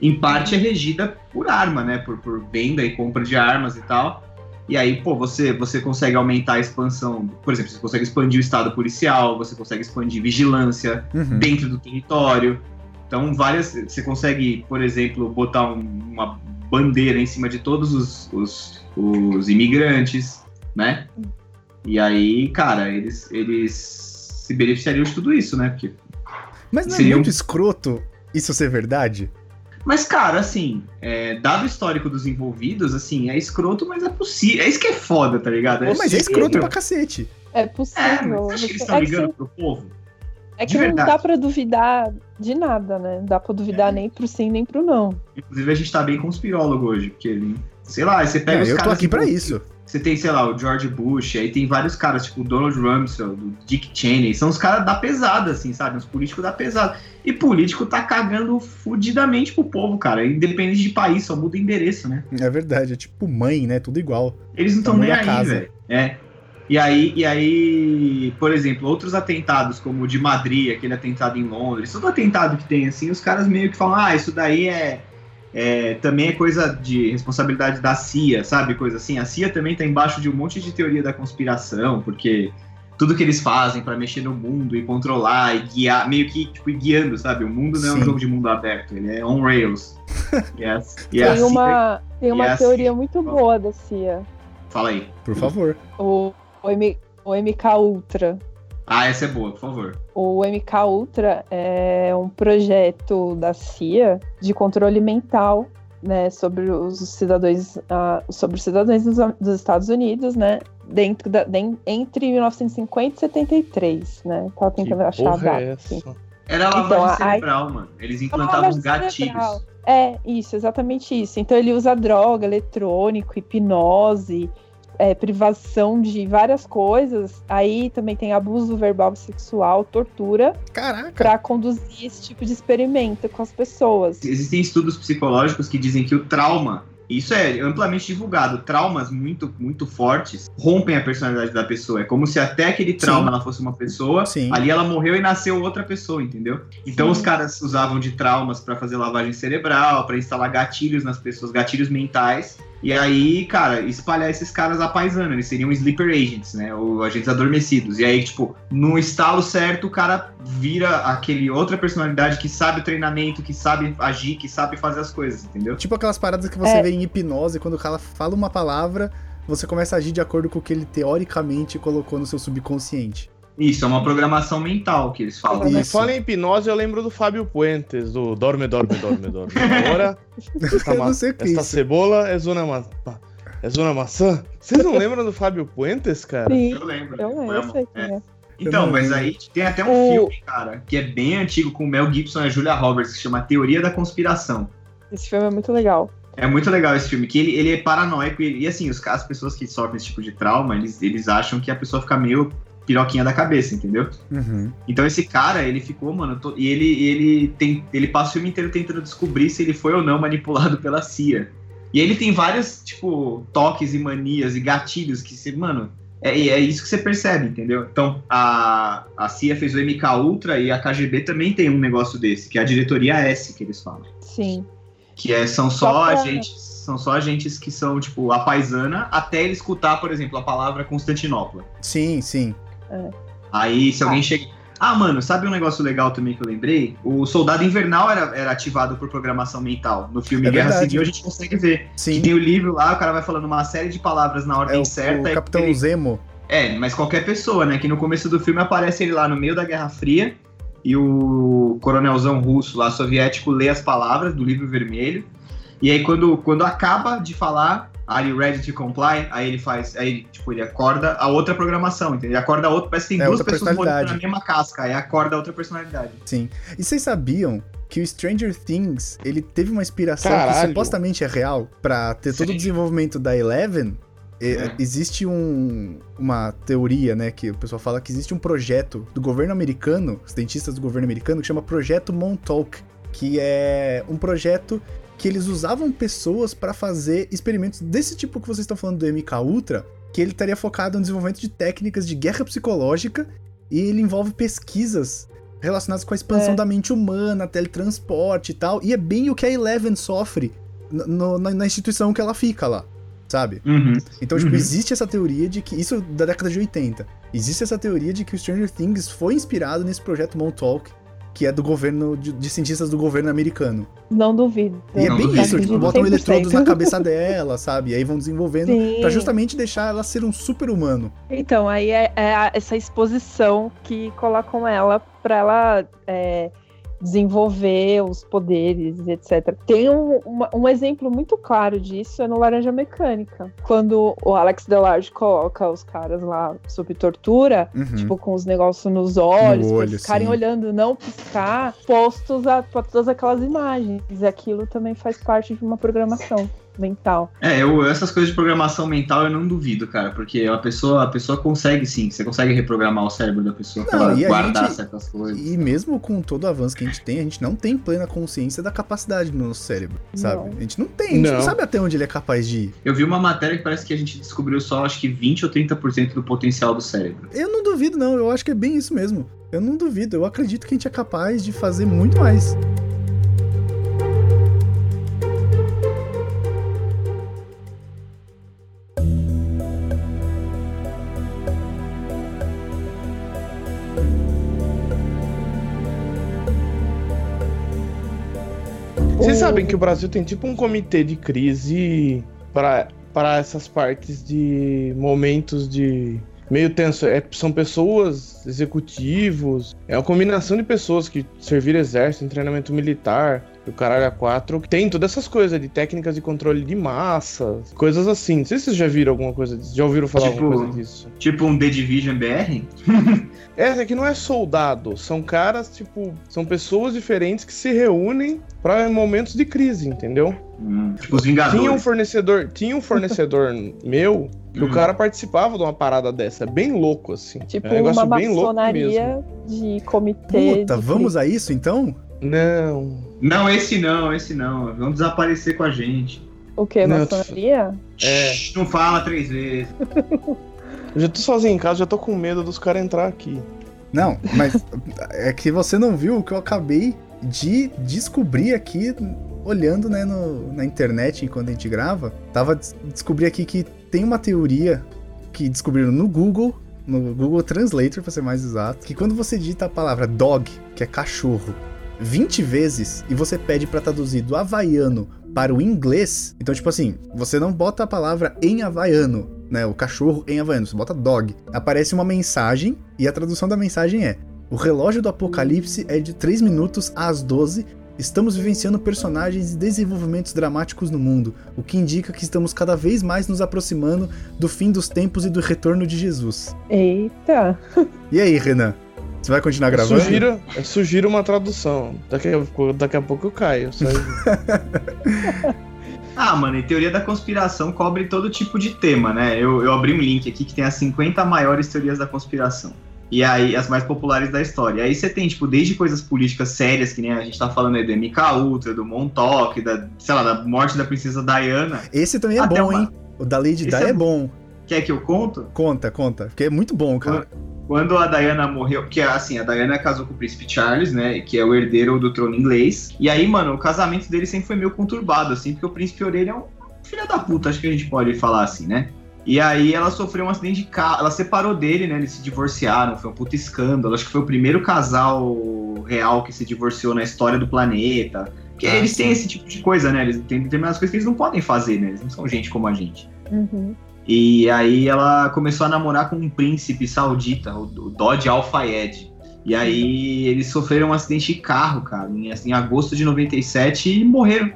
em parte é regida por arma, né? Por, por venda e compra de armas e tal. E aí, pô, você, você consegue aumentar a expansão. Por exemplo, você consegue expandir o estado policial, você consegue expandir vigilância, Uhum. dentro do território. Então, várias. Você consegue, por exemplo, botar um- uma bandeira em cima de todos os, os, os imigrantes, né? E aí, cara, eles, eles se beneficiariam de tudo isso, né? Porque Mas não é Seria um- muito escroto isso ser verdade? Mas, cara, assim, é, dado o histórico dos envolvidos, assim, é escroto, mas é possível. É isso que é foda, tá ligado? Pô, mas é escroto possível. pra cacete. É É, possível. mas você acha que eles estão é que, ligando pro povo? é que não dá pra duvidar de nada, né? Não dá pra duvidar É. nem pro sim, nem pro não. Inclusive, a gente tá bem conspirólogo hoje, porque ele. Sei lá, você pega É, os eu tô caras aqui pra isso. Você tem, sei lá, o George Bush, aí tem vários caras, tipo o Donald Rumsfeld, o Dick Cheney, são os caras da pesada, assim, sabe? Os políticos da pesada. E político tá cagando fudidamente pro povo, cara. Independente de país, só muda endereço, né? É verdade, é tipo mãe, né? Tudo igual. Eles não estão nem aí, casa. velho. É. E aí, e aí, por exemplo, outros atentados, como o de Madrid, aquele atentado em Londres, todo atentado que tem, assim, os caras meio que falam, ah, isso daí é, é- também é coisa de responsabilidade da CIA, sabe? Coisa assim. A CIA também tá embaixo de um monte de teoria da conspiração, porque tudo que eles fazem pra mexer no mundo e controlar e guiar, meio que tipo, guiando, sabe? O mundo não é Sim. um jogo de mundo aberto, ele é on rails. [LAUGHS] a Tem CIA- uma, tem uma teoria muito boa da CIA. Fala aí. Por favor. O, o, M, o MK Ultra. Ah, essa é boa, por favor. O MK Ultra é um projeto da CIA de controle mental, né, sobre os cidadãos, ah, sobre os cidadãos dos, dos Estados Unidos, né, dentro da, den- entre 1950 e 73, né? Tava tentando achar a Porra data. é assim. Era Então, lavagem aí- cerebral, mano. Eles implantavam lavagem gatilhos. cerebral. É, isso, exatamente isso. Então ele usa droga, eletrônico, hipnose, é, privação de várias coisas. Aí também tem abuso verbal e sexual, tortura, Caraca. pra conduzir esse tipo de experimento com as pessoas. Existem estudos psicológicos que dizem que o trauma, isso é amplamente divulgado, traumas muito, muito fortes rompem a personalidade da pessoa. É como se até aquele trauma Sim. ela fosse uma pessoa, Sim. ali ela morreu e nasceu outra pessoa, entendeu? Então Sim. os caras usavam de traumas pra fazer lavagem cerebral, pra instalar gatilhos nas pessoas, gatilhos mentais. E aí, cara, espalhar esses caras à paisana, eles seriam sleeper agents, né? Ou agentes adormecidos. E aí, tipo, no estalo certo, o cara vira aquele outra personalidade que sabe o treinamento, que sabe agir, que sabe fazer as coisas, entendeu? Tipo aquelas paradas que você É. vê em hipnose, quando o cara fala uma palavra, você começa a agir de acordo com o que ele teoricamente colocou no seu subconsciente. Isso, é uma programação mental que eles falam. Isso. Isso. Fala em hipnose, eu lembro do Fábio Puentes, do Dorme, Dorme, Dorme, Dorme. [LAUGHS] Agora, esta, Eu ma- é esta isso. cebola é uma maçã. É uma maçã? Vocês não lembram do Fábio Puentes, cara? Sim, Eu lembro. eu, uma- sei é. quem é. Então, mas lembro. aí tem até um O- filme, cara, que é bem antigo com o Mel Gibson e a Julia Roberts, que chama Teoria da Conspiração. Esse filme é muito legal. É muito legal esse filme, que ele, ele é paranoico e, e, assim, os, as pessoas que sofrem esse tipo de trauma, eles, eles acham que a pessoa fica meio piroquinha da cabeça, entendeu? Uhum. Então esse cara, ele ficou, mano, to- e ele, ele, tem, ele passa o filme inteiro tentando descobrir se ele foi ou não manipulado [LAUGHS] pela CIA. E ele tem vários, tipo, toques e manias e gatilhos que você, mano, é, é isso que você percebe, entendeu? Então, a, a CIA fez o MK Ultra e a KGB também tem um negócio desse, que é a diretoria S, que eles falam. Sim. Que é, são Só só pra- agentes, são só agentes que são, tipo, a paisana, até ele escutar, por exemplo, a palavra Constantinopla. Sim, sim. Aí, se alguém chega. Ah, mano, sabe um negócio legal também que eu lembrei? O Soldado Invernal era, era ativado por programação mental. No filme É Guerra verdade. Civil a gente consegue ver. Sim. Que tem o livro lá, o cara vai falando uma série de palavras na É ordem o, certa. o Capitão ele- Zemo. É, mas qualquer pessoa, né? Que no começo do filme aparece ele lá no meio da Guerra Fria e o coronelzão russo lá, soviético, lê as palavras do livro vermelho. E aí, quando, quando acaba de falar, Are you ready to comply? Aí ele faz, aí tipo, ele acorda a outra programação, entendeu? Ele acorda a outra, parece que tem É, duas pessoas morando na mesma casca, aí acorda a outra personalidade. Sim. E vocês sabiam que o Stranger Things, ele teve uma inspiração que Caralho. supostamente é real pra ter todo o Sim. desenvolvimento da Eleven? E- É. Existe um, uma teoria, né, que o pessoal fala que existe um projeto do governo americano, os dentistas do governo americano, que chama Projeto Montauk, que é um projeto que eles usavam pessoas pra fazer experimentos desse tipo que vocês estão falando do MK Ultra, que ele estaria focado no desenvolvimento de técnicas de guerra psicológica e ele envolve pesquisas relacionadas com a expansão É. da mente humana, teletransporte e tal, e é bem o que a Eleven sofre no- no- na, na instituição que ela fica lá, sabe? Uhum. Então, tipo, Uhum. existe essa teoria de que. Isso da década de 80. Existe essa teoria de que o Stranger Things foi inspirado nesse projeto Montauk. Que é do governo, de, de cientistas do governo americano. Não duvido. E é bem isso, tipo, botam 100%. eletrodos na cabeça dela, sabe? E aí vão desenvolvendo pra justamente deixar ela ser um super-humano. Então, aí é, é essa exposição que colocam ela pra ela é, desenvolver os poderes, etc. Tem um, uma- um exemplo muito claro disso, é no Laranja Mecânica. Quando o Alex Delarge coloca os caras lá sob tortura, Uhum. tipo, com os negócios nos olhos, No olho, ficarem sim. olhando, não piscar, postos a, pra todas aquelas imagens. E aquilo também faz parte de uma programação mental. É, eu, essas coisas de programação mental eu não duvido, cara, porque a pessoa, a pessoa consegue sim, você consegue reprogramar o cérebro da pessoa pra Não, ela e a guardar gente- certas coisas. E mesmo com todo o avanço que a gente tem, a gente não tem plena consciência da capacidade do nosso cérebro, sabe? Não. A gente não tem, a gente não. Não. sabe até onde ele é capaz de ir. Eu vi uma matéria que parece que a gente descobriu só acho que 20 ou 30% do potencial do cérebro. Eu não duvido, não, eu acho que é bem isso mesmo. Eu não duvido, eu acredito que a gente é capaz de fazer muito mais. Vocês sabem que o Brasil tem tipo um comitê de crise para para essas partes de momentos de meio tenso. É, são pessoas, executivos, é uma combinação de pessoas que serviram exército, treinamento militar, o caralho a quatro. Tem todas essas coisas de técnicas de controle de massa, coisas assim. Não sei se vocês já viram alguma coisa disso. Já ouviram falar Tipo- alguma coisa disso? Tipo um The Division BR? [LAUGHS] É, é que não é soldado, são caras, tipo, são pessoas diferentes que se reúnem para momentos de crise, entendeu? Hum, tipo os Vingadores. Tinha um fornecedor, tinha um fornecedor [LAUGHS] meu que o Hum. cara participava de uma parada dessa, é bem louco assim. Tipo é um negócio uma bem louco mesmo. maçonaria de comitê. Puta, de vamos a isso então? Não. Não, esse não, esse não. Vão desaparecer com a gente. O que? Não, Maçonaria? É. Shhh, Não fala três vezes. [LAUGHS] Eu já tô sozinho em casa, já tô com medo dos caras entrar aqui. Não, mas é que você não viu o que eu acabei de descobrir aqui, olhando né, no- na internet enquanto a gente grava. Tava des- descobri aqui que tem uma teoria que descobriram no Google, no Google Translator, pra ser mais exato, que quando você digita a palavra dog, que é cachorro, 20 vezes e você pede pra traduzir do havaiano para o inglês, então tipo assim, você não bota a palavra em havaiano, né, o cachorro em havaiano, você bota dog. Aparece uma mensagem e a tradução da mensagem é: O relógio do apocalipse é de 3 minutos às 12. Estamos vivenciando personagens e desenvolvimentos dramáticos no mundo, o que indica que estamos cada vez mais nos aproximando do fim dos tempos e do retorno de Jesus. Eita! E aí, Renan? Você vai continuar Eu gravando? sugiro, eu sugiro uma tradução. Daqui a, daqui a pouco eu caio. [LAUGHS] Ah, mano, e teoria da conspiração cobre todo tipo de tema, né? Eu, eu abri um link aqui que tem as 50 maiores teorias da conspiração. E aí, as mais populares da história. Aí você tem, tipo, desde coisas políticas sérias, que nem a gente tá falando aí do MK Ultra, do Montauk, da, sei lá, da morte da princesa Diana. Esse também é bom, uma- hein? O da Lady Di é é bom. Quer que eu conto? Conta, conta. Porque é muito bom, cara. Quando a Diana morreu, que é assim, a Diana casou com o príncipe Charles, né, que é o herdeiro do trono inglês. E aí, mano, o casamento dele sempre foi meio conturbado, assim, porque o príncipe Orelha é um filho da puta, acho que a gente pode falar assim, né? E aí ela sofreu um acidente de carro, ela separou dele, né, eles se divorciaram, foi um puta escândalo. Acho que foi o primeiro casal real que se divorciou na história do planeta. Porque Ah, eles sim. têm esse tipo de coisa, né? Eles têm determinadas coisas que eles não podem fazer, né? Eles não são gente como a gente. Uhum. E aí ela começou a namorar com um príncipe saudita, o Dodge Al Fayed. E aí eles sofreram um acidente de carro, cara, em, assim, em agosto de 97 e morreram.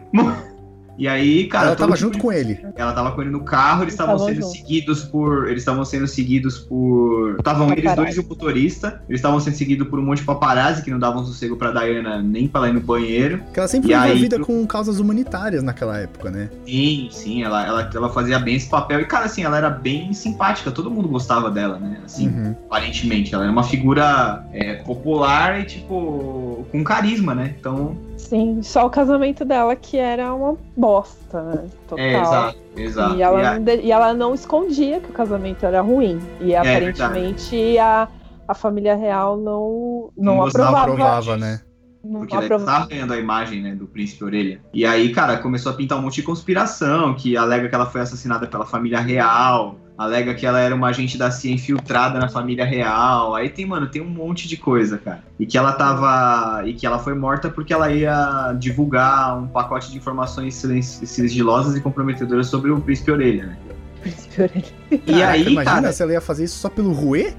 E aí, cara, Ela tava junto de- com ele. ela tava com ele no carro, eles estavam sendo juntos. seguidos por. Eles estavam sendo seguidos por. Estavam eles dois e o motorista. Eles estavam sendo seguidos por um monte de paparazzi que não davam sossego pra Diana nem pra ela ir no banheiro. Porque ela sempre foi aí, envolvida tu- com causas humanitárias naquela época, né? Sim, sim, ela, ela, ela fazia bem esse papel. E, cara, assim, ela era bem simpática, todo mundo gostava dela, né? Assim, Uhum. aparentemente. Ela era uma figura é, popular e, tipo, com carisma, né? Então. Sim, só o casamento dela que era uma bosta, né? Total. É, exato, exato. E ela, E a- não e ela não escondia que o casamento era ruim. E aparentemente a, a família real não, não, Não gostava, aprovava. Aprovava, né? Não Porque daí aprovava. tava ganhando a imagem, né, do príncipe Orelha. E aí, cara, começou a pintar um monte de conspiração, que alega que ela foi assassinada pela família real. Alega que ela era uma agente da CIA infiltrada na família real. Aí tem, mano, tem um monte de coisa, cara. E que ela tava. E que ela foi morta porque ela ia divulgar um pacote de informações sigilosas e comprometedoras sobre o príncipe orelha, né? Príncipe orelha. E Caraca, aí, imagina cara. se ela ia fazer isso só pelo Rue?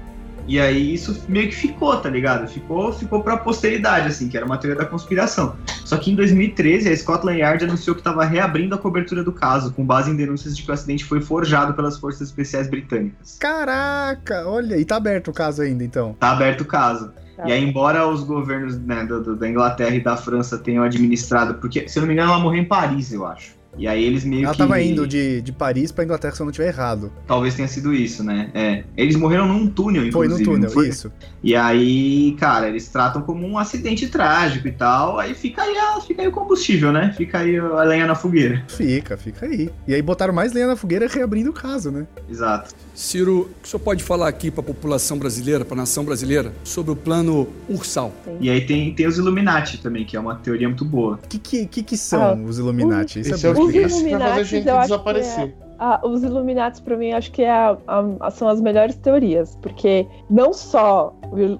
E aí isso meio que ficou, tá ligado? Ficou, ficou pra posteridade, assim, que era uma teoria da conspiração. Só que em 2013, a Scotland Yard anunciou que estava reabrindo a cobertura do caso, com base em denúncias de que o acidente foi forjado pelas forças especiais britânicas. Caraca, olha, e tá aberto o caso ainda, então. Tá aberto o caso. Tá. E aí, embora os governos né, do- do- da Inglaterra e da França tenham administrado, porque, se eu não me engano, ela morreu em Paris, eu acho. E aí eles meio Ela que. tava indo de, de Paris pra Inglaterra, se eu não tiver errado. Talvez tenha sido isso, né? É. Eles morreram num túnel, Foi inclusive. no túnel, não foi? isso. E aí, cara, eles tratam como um acidente trágico e tal. Aí fica aí, a- fica aí o combustível, né? Fica aí a lenha na fogueira. Fica, fica aí. E aí botaram mais lenha na fogueira reabrindo o caso, né? Exato. Ciro, o que o senhor pode falar aqui para a população brasileira, para a nação brasileira, sobre o plano Ursal? E aí tem, tem os Illuminati também, que é uma teoria muito boa. O que, que, que, que são Ah, os Illuminati? Isso é é Os a Illuminati, eu acho desaparecer. Ah, os Illuminati, pra mim, acho que é a- a- são as melhores teorias, porque não só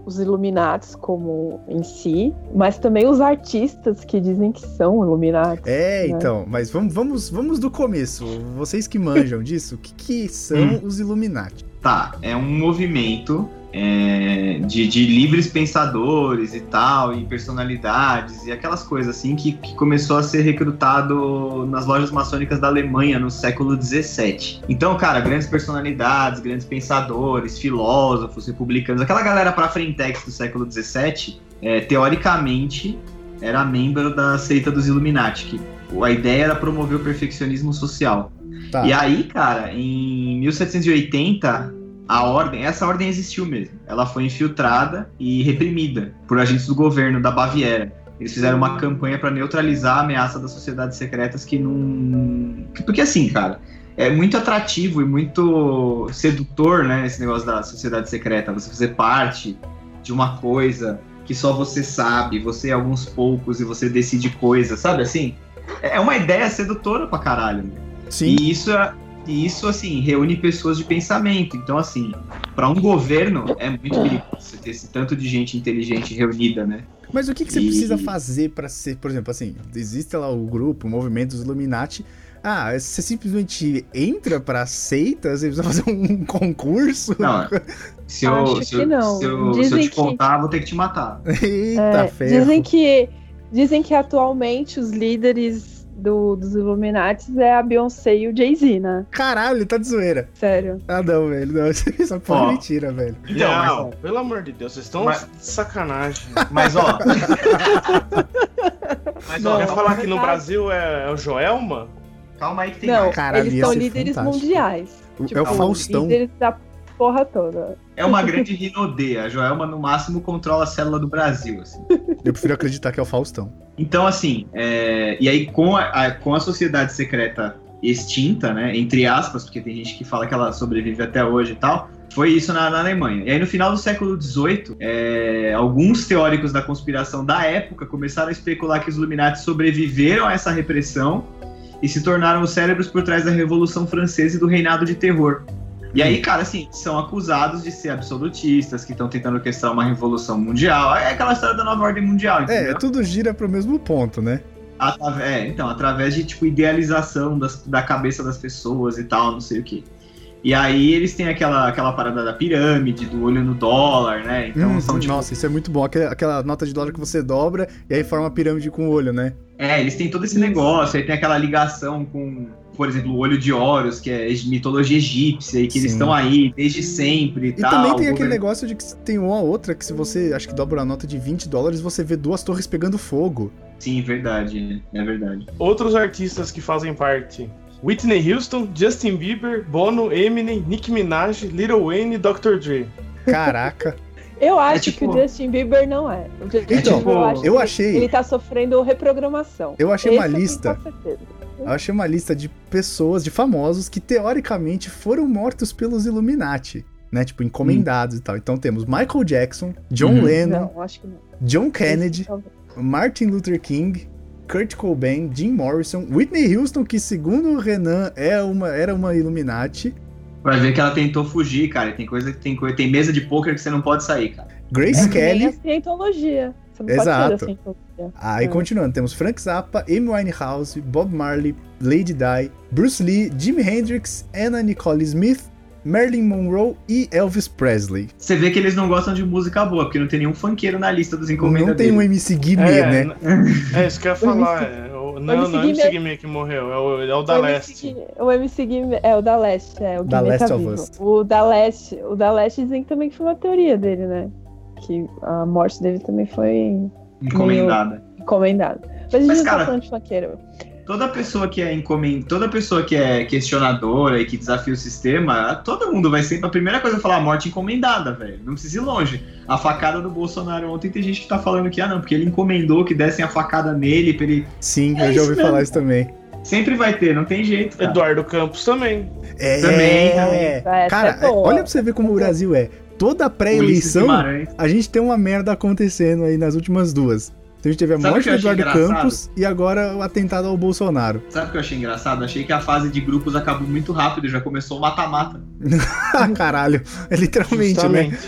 os Illuminati como em si, mas também os artistas que dizem que são Illuminati. É, né? então, mas vamos, vamos, vamos do começo. Vocês que manjam disso, o que, que são Hum. os Illuminati? Tá, é um movimento é, de, de livres pensadores e tal, e personalidades, e aquelas coisas assim, que, que começou a ser recrutado nas lojas maçônicas da Alemanha no século XVII. Então, cara, grandes personalidades, grandes pensadores, filósofos, republicanos, aquela galera pra frentex do século XVII, é, teoricamente, era membro da seita dos Illuminati, que a ideia era promover o perfeccionismo social. Tá. E aí, cara, em 1780, a ordem, essa ordem existiu mesmo. Ela foi infiltrada e reprimida por agentes do governo da Baviera. Eles fizeram uma campanha para neutralizar a ameaça das sociedades secretas que não. Porque assim, cara, é muito atrativo e muito sedutor, né, esse negócio da sociedade secreta. Você fazer parte de uma coisa que só você sabe, você é alguns poucos e você decide coisas, sabe assim? É uma ideia sedutora pra caralho. né? Sim. E isso, é- e isso, assim, reúne pessoas de pensamento. Então, assim, para um governo é muito perigoso você ter esse tanto de gente inteligente reunida, né? Mas o que, que você E- precisa fazer pra ser, por exemplo, assim, existe lá o grupo, o movimento dos Illuminati. Ah, você simplesmente entra pra seita, você precisa fazer um [LAUGHS] concurso? Não, [LAUGHS] se eu, Acho se eu, que não. se eu, se eu te que- contar, vou ter que te matar. Eita, É, ferro. dizem que dizem que atualmente os líderes do- dos Illuminati é a Beyoncé e o Jay-Z, né? Caralho, tá de zoeira. Sério. Ah, não, velho. Não, [LAUGHS] isso é mentira, velho. Então, não, pelo amor de Deus, vocês estão Mas- de sacanagem. Mas, ó. [LAUGHS] mas, ó, Quer falar que no. Brasil é, é o Joelma? calma aí que tem Não, mais. Caralho, eles são líderes fantástico. mundiais. O- Tipo, é o Faustão. Líderes da porra toda. É uma grande rinodeia. A Joelma, no máximo, controla a célula do Brasil, assim. Eu prefiro acreditar que é o Faustão. Então, assim, é, e aí com a, a- com a sociedade secreta extinta, né, entre aspas, porque tem gente que fala que ela sobrevive até hoje e tal, foi isso na, na Alemanha. E aí no final do século XVIII, é, alguns teóricos da conspiração da época começaram a especular que os Illuminati sobreviveram a essa repressão e se tornaram os cérebros por trás da Revolução Francesa e do Reinado de Terror. E aí, cara, assim, são acusados de ser absolutistas, que estão tentando orquestrar uma revolução mundial. É aquela história da nova ordem mundial, entendeu? É, tudo gira pro mesmo ponto, né? Atrave- é, então, através de, tipo, idealização das- da cabeça das pessoas e tal, não sei o quê. E aí eles têm aquela, aquela parada da pirâmide, do olho no dólar, né? Então Hum, são, tipo... Nossa, isso é muito bom. Aquela, aquela nota de dólar que você dobra e aí forma uma pirâmide com o olho, né? É, eles têm todo esse negócio, aí tem aquela ligação com, por exemplo, o olho de Horus, que é mitologia egípcia, e que eles Sim. estão aí desde sempre e, E tal. também tem aquele governo- negócio de que tem uma outra que se você, acho que dobra a nota de 20 dólares, você vê duas torres pegando fogo. Sim, verdade, é verdade. Outros artistas que fazem parte: Whitney Houston, Justin Bieber, Bono, Eminem, Nicki Minaj, Lil Wayne e Dr. Dre. Caraca. [LAUGHS] Eu acho tipo- que o Justin Bieber não é. Então, eu, acho eu que achei- Ele tá sofrendo reprogramação. Eu achei Esse uma eu tenho lista. Eu achei uma lista de pessoas, de famosos, que teoricamente foram mortos pelos Illuminati. Né, tipo, encomendados e tal. Então temos Michael Jackson, John Uhum. Lennon, Não, acho que não. John Kennedy. Martin Luther King, Kurt Cobain, Jim Morrison, Whitney Houston, que segundo o Renan é uma, era uma Illuminati, Vai ver que ela tentou fugir, cara. Tem coisa que tem coisa, tem mesa de poker que você não pode sair, cara. Grace É que nem Kelly. a cientologia. Você não Exato. pode ser da. Aí É. continuando, temos Frank Zappa, Amy Winehouse, Bob Marley, Lady Di, Bruce Lee, Jimi Hendrix, Anna Nicole Smith, Marilyn Monroe e Elvis Presley. Você vê que eles não gostam de música boa, porque não tem nenhum funkeiro na lista dos encomendas Não tem um dele. MC Guimê, É, né? É isso que eu ia falar. é, o- não, não é o MC Guimê. Que morreu, é o, é o da o Leste. MC, o MC Guimê, é o da Leste, é o Da Guimê Last tá of vivo. Us. O da Leste, o da Leste dizem também que foi uma teoria dele, né? Que a morte dele também foi Encomendada. encomendada. Mas a gente Mas, não cara, tá falando de funkeiro. Toda pessoa que é encomen... toda pessoa que é questionadora e que desafia o sistema, todo mundo vai sempre. A primeira coisa é falar morte encomendada, velho. Não precisa ir longe. A facada do Bolsonaro ontem tem gente que tá falando que, ah, não, porque ele encomendou que dessem a facada nele pra ele. Sim, É eu já ouvi mesmo. falar isso também. Sempre vai ter, não tem jeito. Cara. Eduardo Campos também. É, Também, também. Essa Cara, é olha pra você ver como o Brasil é. Toda pré-eleição, a gente tem uma merda acontecendo aí nas últimas duas. Então a gente teve a Sabe morte do Eduardo engraçado? Campos e agora o atentado ao Bolsonaro. Sabe o que eu achei engraçado? Achei que a fase de grupos acabou muito rápido, já começou o mata-mata. [LAUGHS] Caralho. É literalmente, né? Justamente.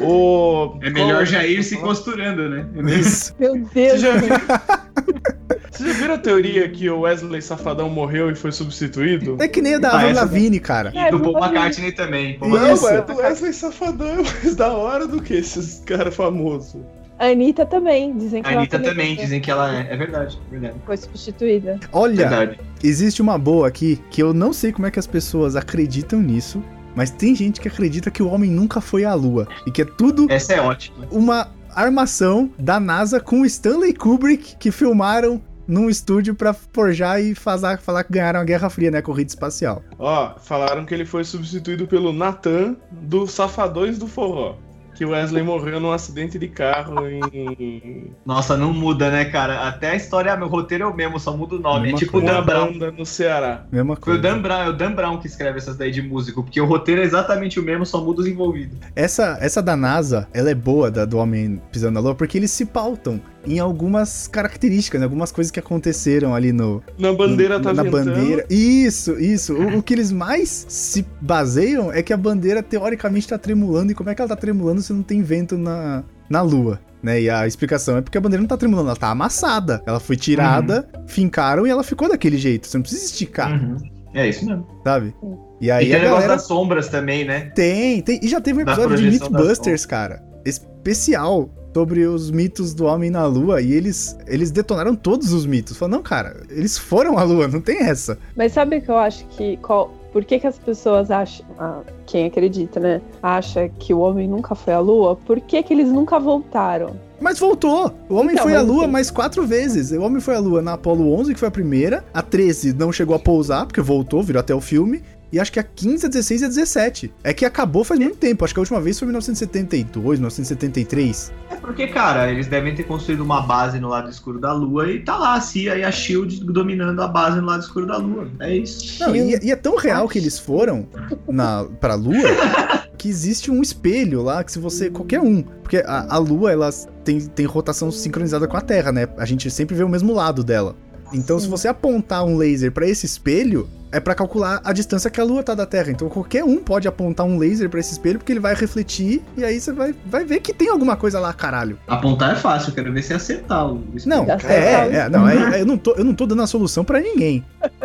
O... É melhor já ir se costurando, né? É. Meu Você Deus, já, [LAUGHS] Você já viram a teoria que o Wesley Safadão morreu e foi substituído? É que nem a da Ah, Avril essa- Lavigne, cara. É, E do Paul. McCartney também. Paul Não, Não, Isso. McCartney. mas o Wesley Safadão é mais da hora do que esses caras famosos. a Anitta também, dizem que A ela Anitta também, foi- dizem que ela é. É verdade, é verdade. foi substituída. Olha, Verdade. existe uma boa aqui que eu não sei como é que as pessoas acreditam nisso, mas tem gente que acredita que o homem nunca foi à lua e que é tudo Essa é ótima. uma armação da NASA com Stanley Kubrick que filmaram num estúdio pra forjar e fazer, falar que ganharam a Guerra Fria, né? Corrida espacial. Ó, falaram que ele foi substituído pelo Nathan do Safadões do Forró. Que o Wesley morreu num acidente de carro em. [LAUGHS] Nossa, não muda, né, cara? Até a história, meu roteiro é o mesmo, só muda o nome. Mesma é tipo o coisa. Dan Brown. no Ceará. Mesma Foi o coisa. Dan Brown, é o Dan Brown que escreve essas daí de músico, porque o roteiro é exatamente o mesmo, só muda os envolvidos. Essa, essa da NASA, ela é boa, da, do Homem Pisando na Lua, porque eles se pautam em algumas características, em algumas coisas que aconteceram ali no, Na bandeira tá na ventando. bandeira. Isso, isso. O, o que eles mais se baseiam é que a bandeira teoricamente tá tremulando. E como é que ela tá tremulando se não tem vento na, na lua? Né? E a explicação é porque a bandeira não tá tremulando, ela tá amassada. Ela foi tirada, fincaram e ela ficou daquele jeito. Você não precisa esticar, Uhum. É isso mesmo. sabe? E E aí tem a o negócio galera das sombras também, né? tem, tem. E já teve um episódio de Mythbusters, cara. Especial sobre os mitos do homem na lua. E eles, eles detonaram todos os mitos. Falaram, não, cara, eles foram à lua, não tem essa. Mas sabe o que eu acho que. Qual, por que, que as pessoas acham. ah, quem acredita, né? Acha que o homem nunca foi à lua? Por que, que eles nunca voltaram? Mas voltou. O homem Então, foi à lua assim- mais quatro vezes. O homem foi à lua na Apollo 11, que foi a primeira. A 13 não chegou a pousar, porque voltou, virou até o filme. E acho que a 15, a 16 e a 17. É que acabou faz muito tempo. Acho que a última vez foi em 1972, 1973. É porque, cara, eles devem ter construído uma base no lado escuro da Lua e tá lá a CIA e a SHIELD dominando a base no lado escuro da Lua. É isso. Não, e, e é tão real que eles foram na, pra Lua [LAUGHS] que existe um espelho lá que se você. qualquer um. Porque a, a Lua, ela tem, tem rotação sincronizada com a Terra, né? A gente sempre vê o mesmo lado dela. Então, se Sim. você apontar um laser pra esse espelho, é pra calcular a distância que a Lua tá da Terra. Então, qualquer um pode apontar um laser pra esse espelho, porque ele vai refletir, e aí você vai, vai ver que tem alguma coisa lá, caralho. Apontar é fácil, eu quero ver se acertar o Não, Dá é, certo. é, não, é- é, eu, não tô, eu não tô dando a solução pra ninguém. [LAUGHS]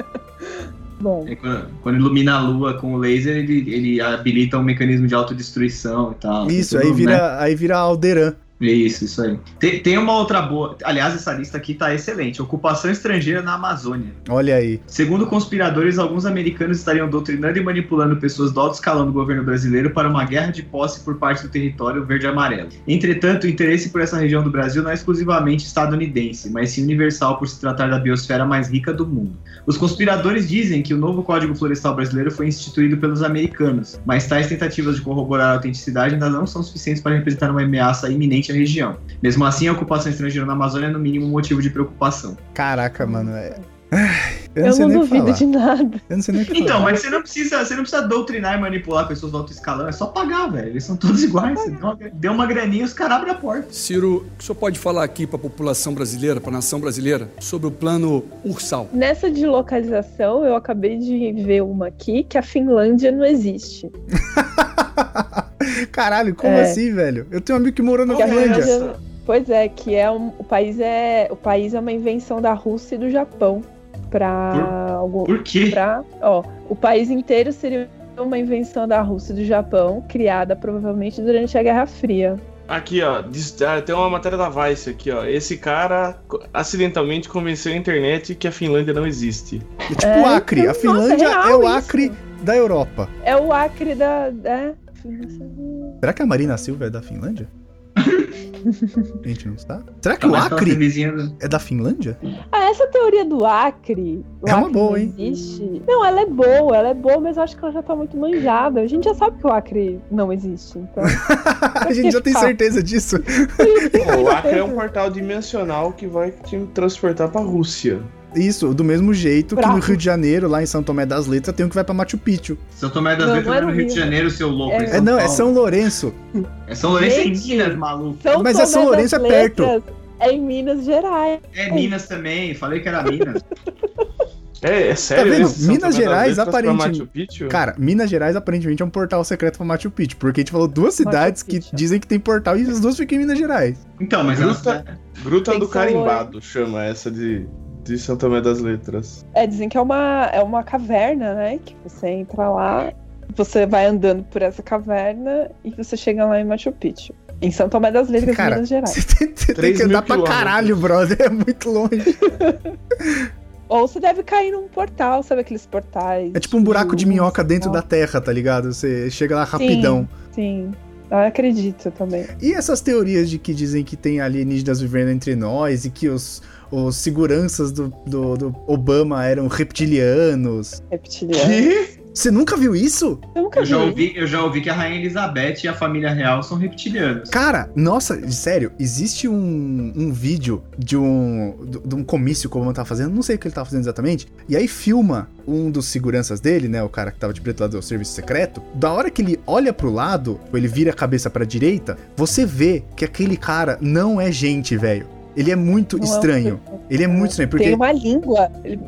Bom, É quando, quando ilumina a Lua com o laser, ele, ele habilita um mecanismo de autodestruição e tal. Isso, Tudo, aí né? vira, aí vira Alderan. Isso, isso aí. Tem, tem uma outra boa. Aliás, essa lista aqui tá excelente. Ocupação estrangeira na Amazônia. Olha aí. Segundo conspiradores, alguns americanos estariam doutrinando e manipulando pessoas do alto escalão do governo brasileiro para uma guerra de posse por parte do território verde-amarelo. Entretanto, o interesse por essa região do Brasil não é exclusivamente estadunidense, mas sim universal por se tratar da biosfera mais rica do mundo. Os conspiradores dizem que o novo Código Florestal brasileiro foi instituído pelos americanos, mas tais tentativas de corroborar a autenticidade ainda não são suficientes para representar uma ameaça iminente à região. Mesmo assim, a ocupação estrangeira na Amazônia é no mínimo um motivo de preocupação. Caraca, mano. É... Eu Eu não sei não duvido falar. de nada. Eu não sei nem o que Então, falar. mas você não precisa, você não precisa doutrinar e manipular pessoas do alto escalão, é só pagar, velho. Eles são todos iguais. Você deu uma, deu uma graninha e os caras abrem a porta. Ciro, o senhor pode falar aqui para a população brasileira, para a nação brasileira, sobre o plano Ursal? Nessa de localização, eu acabei de ver uma aqui que a Finlândia não existe. [LAUGHS] Caralho, como É. assim, velho? Eu tenho um amigo que morou na Finlândia. Finlândia- Pois é, que é um, o país é o país é uma invenção da Rússia e do Japão para algum Por quê? pra, ó, o país inteiro seria uma invenção da Rússia e do Japão, criada provavelmente durante a Guerra Fria. Aqui, ó, diz- ah, tem uma matéria da Vice aqui, ó. Esse cara acidentalmente convenceu a internet que a Finlândia não existe. É tipo É, o Acre. então, a Finlândia nossa, é é o Acre isso. da Europa. É o Acre da, é, Será que a Marina Silva é da Finlândia? a [LAUGHS] gente não sabe. Será que Não, o Acre é da Finlândia? Ah, essa teoria do Acre. o É uma Acre boa, não hein? Existe. Não, ela é boa, ela é boa, mas eu acho que ela já tá muito manjada. A gente já sabe que o Acre não existe, então. [LAUGHS] a gente já tem certeza disso. Pô, o Acre é um portal dimensional que vai te transportar pra Rússia. Isso, do mesmo jeito que no Rio de Janeiro, lá em São Tomé das Letras, tem um que vai pra Machu Picchu. São Tomé das Não, Letras não é é no no Rio de Rio. Janeiro, seu louco. É- É, É, não, é Paulo. São Lourenço. É São Lourenço em Gente, Minas, maluco. São Mas é Tomé São das Lourenço, é perto. É em Minas Gerais. É Minas também, falei que era Minas. É, é sério vendo? isso? São Minas Gerais, aparentemente- Machu Picchu? Cara, Minas Gerais aparentemente é um portal secreto pra Machu Picchu, porque a gente falou duas cidades que dizem que tem portal e as duas ficam em Minas Gerais. Então, mas Gruta- ela- Gruta Tem do Carimbado chama essa de, de São Tomé das Letras. É, dizem que é uma, é uma caverna, né? Que você entra lá, você vai andando por essa caverna e você chega lá em Machu Picchu. Em São Tomé das Letras, Cara, Minas Gerais. Você tem, você tem que andar pra caralho, brother. É muito longe. [LAUGHS] Ou você deve cair num portal, sabe aqueles portais? É tipo um buraco de minhoca dentro da terra, tá ligado? Você chega lá rapidão. Sim, eu acredito também. E essas teorias de que dizem que tem alienígenas vivendo entre nós e que os, os seguranças do, do, do Obama eram reptilianos. Reptiliano. Que? Você nunca viu isso? Eu nunca eu já, vi. ouvi, eu já ouvi que a Rainha Elizabeth e a família real são reptilianos. Cara, nossa, sério, existe um, um vídeo de um, de um comício que o Obama tava fazendo, não sei o que ele tava fazendo exatamente, e aí filma um dos seguranças dele, né, o cara que tava de preto lá do serviço secreto, da hora que ele olha pro lado, ou ele vira a cabeça pra direita, você vê que aquele cara não é gente, velho. Ele é muito Não é um estranho. Ele é muito estranho, porque Tem uma língua. Ele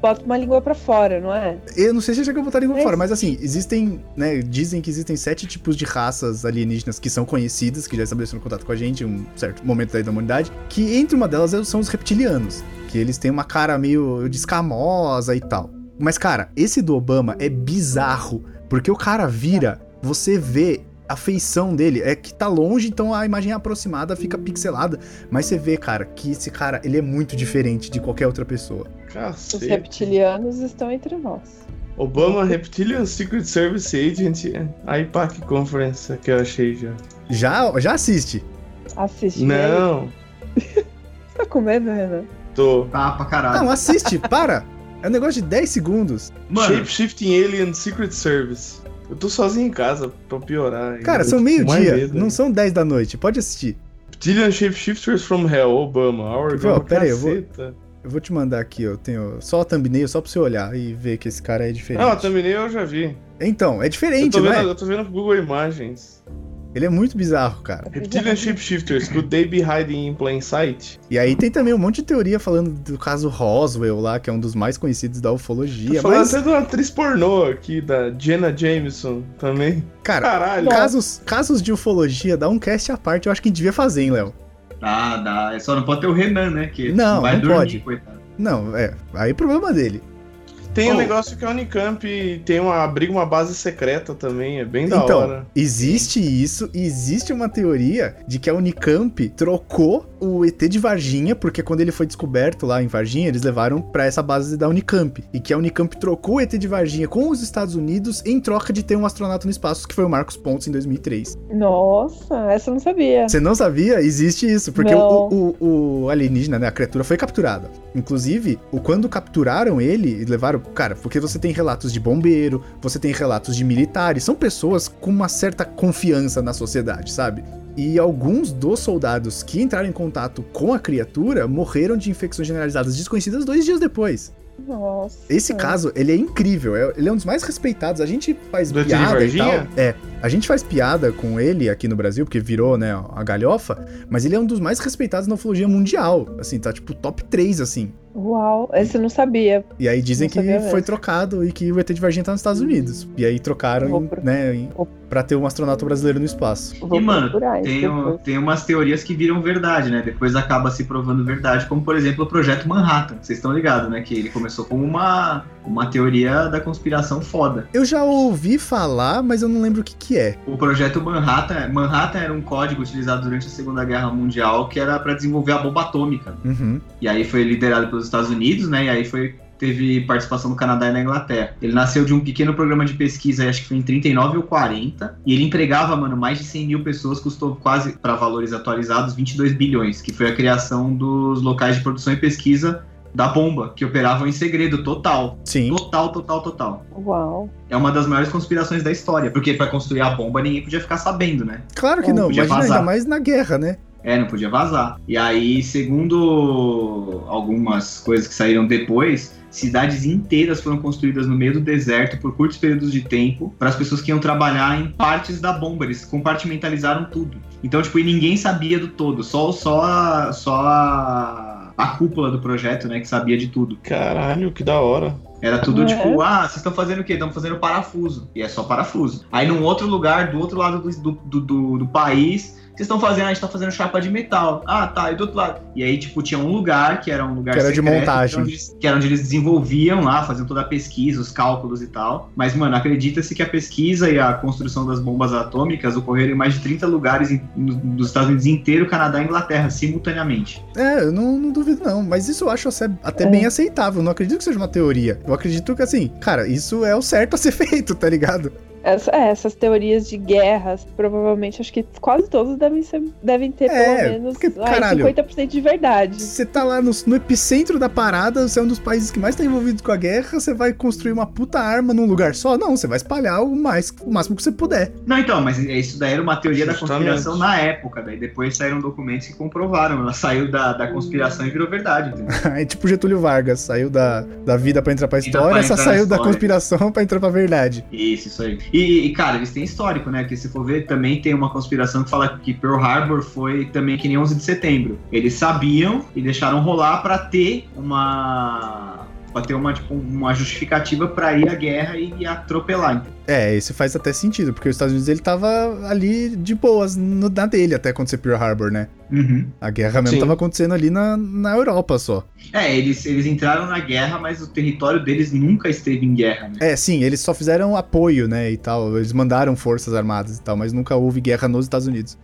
bota uma língua pra fora, não é? Eu não sei se chega a botar língua Mas- fora, mas assim, existem, né, dizem que existem sete tipos de raças alienígenas que são conhecidas, que já estabeleceram contato com a gente em um certo momento da humanidade, que entre uma delas são os reptilianos, que eles têm uma cara meio de escamosa e tal. Mas, cara, esse do Obama é bizarro, porque o cara vira, você vê a feição dele, é que tá longe, então a imagem aproximada fica pixelada, mas você vê, cara, que esse cara, ele é muito diferente de qualquer outra pessoa. Os Cacete. reptilianos estão entre nós. Obama Reptilian Secret Service Agent, a IPAC Conference que eu achei já. Já, já assiste. Assiste. Não, Você [LAUGHS] tá com medo, Renan? tô. Tá pra caralho. Não, assiste, para! É um negócio de 10 segundos. Mano, Shape Shifting Alien Secret Service. Eu tô sozinho em casa pra piorar. ainda. Cara, são meio-dia, não né? são 10 da noite. Pode assistir. Reptilian Shapeshifters from Hell, Obama. Our? God, Pera aí, eu vou-. Eu vou te mandar aqui, eu tenho só a thumbnail, só pra você olhar e ver que esse cara é diferente. Não, a thumbnail eu já vi. Então, é diferente, tô, não vendo, é? eu tô vendo Google Imagens. Ele é muito bizarro, cara. Reptilian Shapeshifters, could they be hiding in plain sight? E aí tem também um monte de teoria falando do caso Roswell lá, que é um dos mais conhecidos da ufologia. falando Mas, até de uma atriz pornô aqui, da Jenna Jameson também. cara, Caralho. casos, casos de ufologia, dá um cast à parte, eu acho que a gente devia fazer, hein, Léo? dá, dá. É Só não pode ter o Renan, né? Que Não, vai não dormir, pode. coitado. Não, é, aí é problema dele. Tem um Oh. negócio que a Unicamp tem uma abriga uma base secreta também, é bem da Então, hora. existe isso e existe uma teoria de que a Unicamp trocou o ET de Varginha, porque quando ele foi descoberto lá em Varginha, eles levaram pra essa base da Unicamp. E que a Unicamp trocou o ET de Varginha com os Estados Unidos em troca de ter um astronauta no espaço, que foi o Marcos Pontes em 2003. Nossa, essa eu não sabia. Você não sabia? Existe isso, porque o, o- o alienígena, né, a criatura foi capturada. Inclusive, o quando capturaram ele e levaram, cara, porque você tem relatos de bombeiro, você tem relatos de militares, são pessoas com uma certa confiança na sociedade, sabe? E alguns dos soldados que entraram em contato com a criatura morreram de infecções generalizadas desconhecidas dois dias depois. Nossa. Esse caso, ele é incrível. é- Ele é um dos mais respeitados. A gente faz Do piada e tal. É. A gente faz piada com ele aqui no Brasil, porque virou, né, a galhofa. Mas ele é um dos mais respeitados na ufologia mundial. Assim, tá tipo top 3, assim. Uau, esse eu não sabia. E aí dizem Não que foi mesmo. trocado e que o ET de Varginha tá nos Estados Unidos. E aí trocaram, Vou em- pro- né, em- pra ter um astronauta brasileiro no espaço. Vou E, mano, tem, um- tem umas teorias que viram verdade, né? Depois acaba se provando verdade, como por exemplo o projeto Manhattan. Vocês estão ligados, né? Que ele começou como uma, uma teoria da conspiração foda. Eu já ouvi falar, mas eu não lembro o que que é. O projeto Manhattan, Manhattan era um código utilizado durante a Segunda Guerra Mundial que era para desenvolver a bomba atômica. Uhum. E aí foi liderado pelos Estados Unidos, né? E aí foi teve participação do Canadá e da Inglaterra. Ele nasceu de um pequeno programa de pesquisa, acho que foi em 39 ou 40, e ele empregava, mano, mais de 100 mil pessoas, custou quase, para valores atualizados, 22 bilhões, que foi a criação dos locais de produção e pesquisa da bomba, que operavam em segredo total. Sim. Total, total, total. Uau. É uma das maiores conspirações da história, porque para construir a bomba ninguém podia ficar sabendo, né? Claro que Não não. Imagina vazar. ainda mais na guerra, né? É, não podia vazar. E aí, segundo algumas coisas que saíram depois, cidades inteiras foram construídas no meio do deserto por curtos períodos de tempo para as pessoas que iam trabalhar em partes da bomba. Eles compartimentalizaram tudo. Então, tipo, e ninguém sabia do todo. Só, só, a, só a, a cúpula do projeto, né, que sabia de tudo. Caralho, que da hora. Era tudo É. tipo, ah, vocês estão fazendo o quê? Estão fazendo parafuso. E é só parafuso. Aí num outro lugar, do outro lado do, do, do, do- do país, vocês estão fazendo, a gente tá fazendo chapa de metal. Ah, tá, e do outro lado. E aí, tipo, tinha um lugar que era um lugar Que era de secreto, montagem. Que era, onde, eles- que era onde eles desenvolviam lá, faziam toda a pesquisa, os cálculos e tal. Mas, mano, acredita-se que a pesquisa e a construção das bombas atômicas ocorreram em mais de 30 lugares em- no- dos Estados Unidos inteiro, Canadá e Inglaterra, simultaneamente. É, eu não, não duvido não, mas isso eu acho até- até É. bem aceitável. Não acredito que seja uma teoria. Eu acredito que assim, cara, isso é o certo a ser [LAUGHS] feito, tá ligado? Essa- é, essas teorias de guerras, provavelmente, acho que quase todos devem, ser, devem ter É, pelo menos porque, ai, caralho. 50% de verdade. Você tá lá no, no epicentro da parada, você é um dos países que mais tá envolvido com a guerra, você vai construir uma puta arma num lugar só? Não, você vai espalhar o, mais, o máximo que você puder. Não, então, mas isso daí era uma teoria da Justamente. conspiração na época, daí depois saíram documentos que comprovaram, ela saiu da, da conspiração e virou verdade? [LAUGHS] É tipo Getúlio Vargas, saiu da, da vida pra entrar pra história, pra essa entrar na saiu da história. conspiração pra entrar pra verdade. Isso, isso aí. E, e, cara, eles têm histórico, né? Porque se for ver, também tem uma conspiração que fala que Pearl Harbor foi também que nem 11 de setembro. Eles sabiam e deixaram rolar pra ter uma pra ter uma tipo uma justificativa pra ir à guerra e, atropelar. entendeu? É, isso faz até sentido, porque os Estados Unidos ele tava ali de boas no, na dele até acontecer Pearl Harbor, né? Uhum. A guerra mesmo Sim. tava acontecendo ali na, na Europa só. É, eles, eles entraram na guerra, mas o território deles nunca esteve em guerra, né? É, sim, eles só fizeram apoio, né, e tal. Eles mandaram forças armadas e tal, mas nunca houve guerra nos Estados Unidos.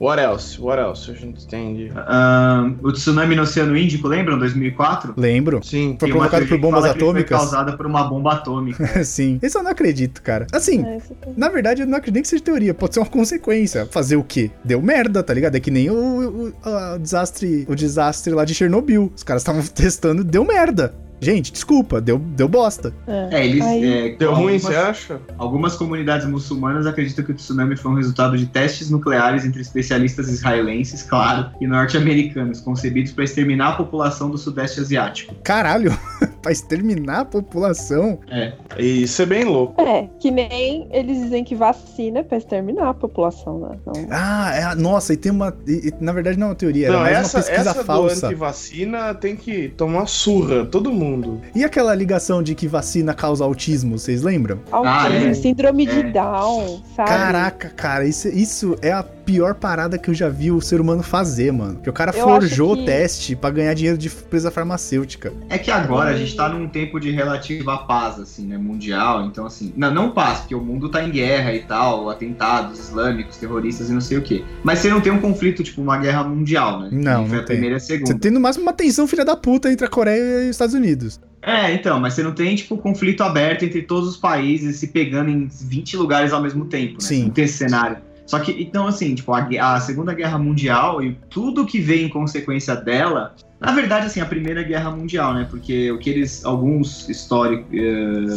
What else? What else? A gente entende. Ahn, o tsunami no Oceano Índico, lembram? 2004? Lembro. Sim. Foi Tem provocado por bombas atômicas? Foi causada por uma bomba atômica. [LAUGHS] sim. Isso eu não acredito, cara. Assim, É, tem- na verdade, eu não acredito que seja teoria. Pode ser uma consequência. Fazer o quê? Deu merda, tá ligado? É que nem o, o- a- o desastre, o desastre lá de Chernobyl. Os caras estavam [LAUGHS] testando, deu merda. Gente, desculpa, deu, deu bosta. É, eles. Aí- é, Deu ruim, algumas- você acha? Algumas comunidades muçulmanas acreditam que o tsunami foi um resultado de testes nucleares entre especialistas israelenses, claro, e norte-americanos, concebidos para exterminar a população do Sudeste Asiático. Caralho, [LAUGHS] pra exterminar a população. E isso é bem louco. É, que nem eles dizem que vacina é pra exterminar a população, né? Então, Ah, é, nossa, e tem uma. e- e, na verdade, não é uma teoria, Não, mais essa, uma pesquisa essa do falsa. antivacina tem que tomar surra, todo mundo. E aquela ligação de que vacina causa autismo, vocês lembram? autismo, é. síndrome de É. Down, sabe? Caraca, cara, isso, isso é a pior parada que eu já vi o ser humano fazer, mano. Que o cara Eu forjou acho o que- teste pra ganhar dinheiro de empresa farmacêutica. É que agora a gente tá num tempo de relativa paz, assim, né, mundial, então assim, não, não paz, porque o mundo tá em guerra e tal, atentados islâmicos, terroristas e não sei o quê. Mas você não tem um conflito, tipo, uma guerra mundial, né? Não, Foi não a tem. primeira e a Você segunda. tem no máximo uma tensão filha da puta entre a Coreia e os Estados Unidos. É, então, mas você não tem, tipo, conflito aberto entre todos os países se pegando em 20 lugares ao mesmo tempo, né? Sim. Você Não tem esse cenário. Só que, então, assim, tipo, a, a Segunda Guerra Mundial e tudo que veio em consequência dela. Na verdade, assim, a Primeira Guerra Mundial, né? Porque o que eles, alguns históricos,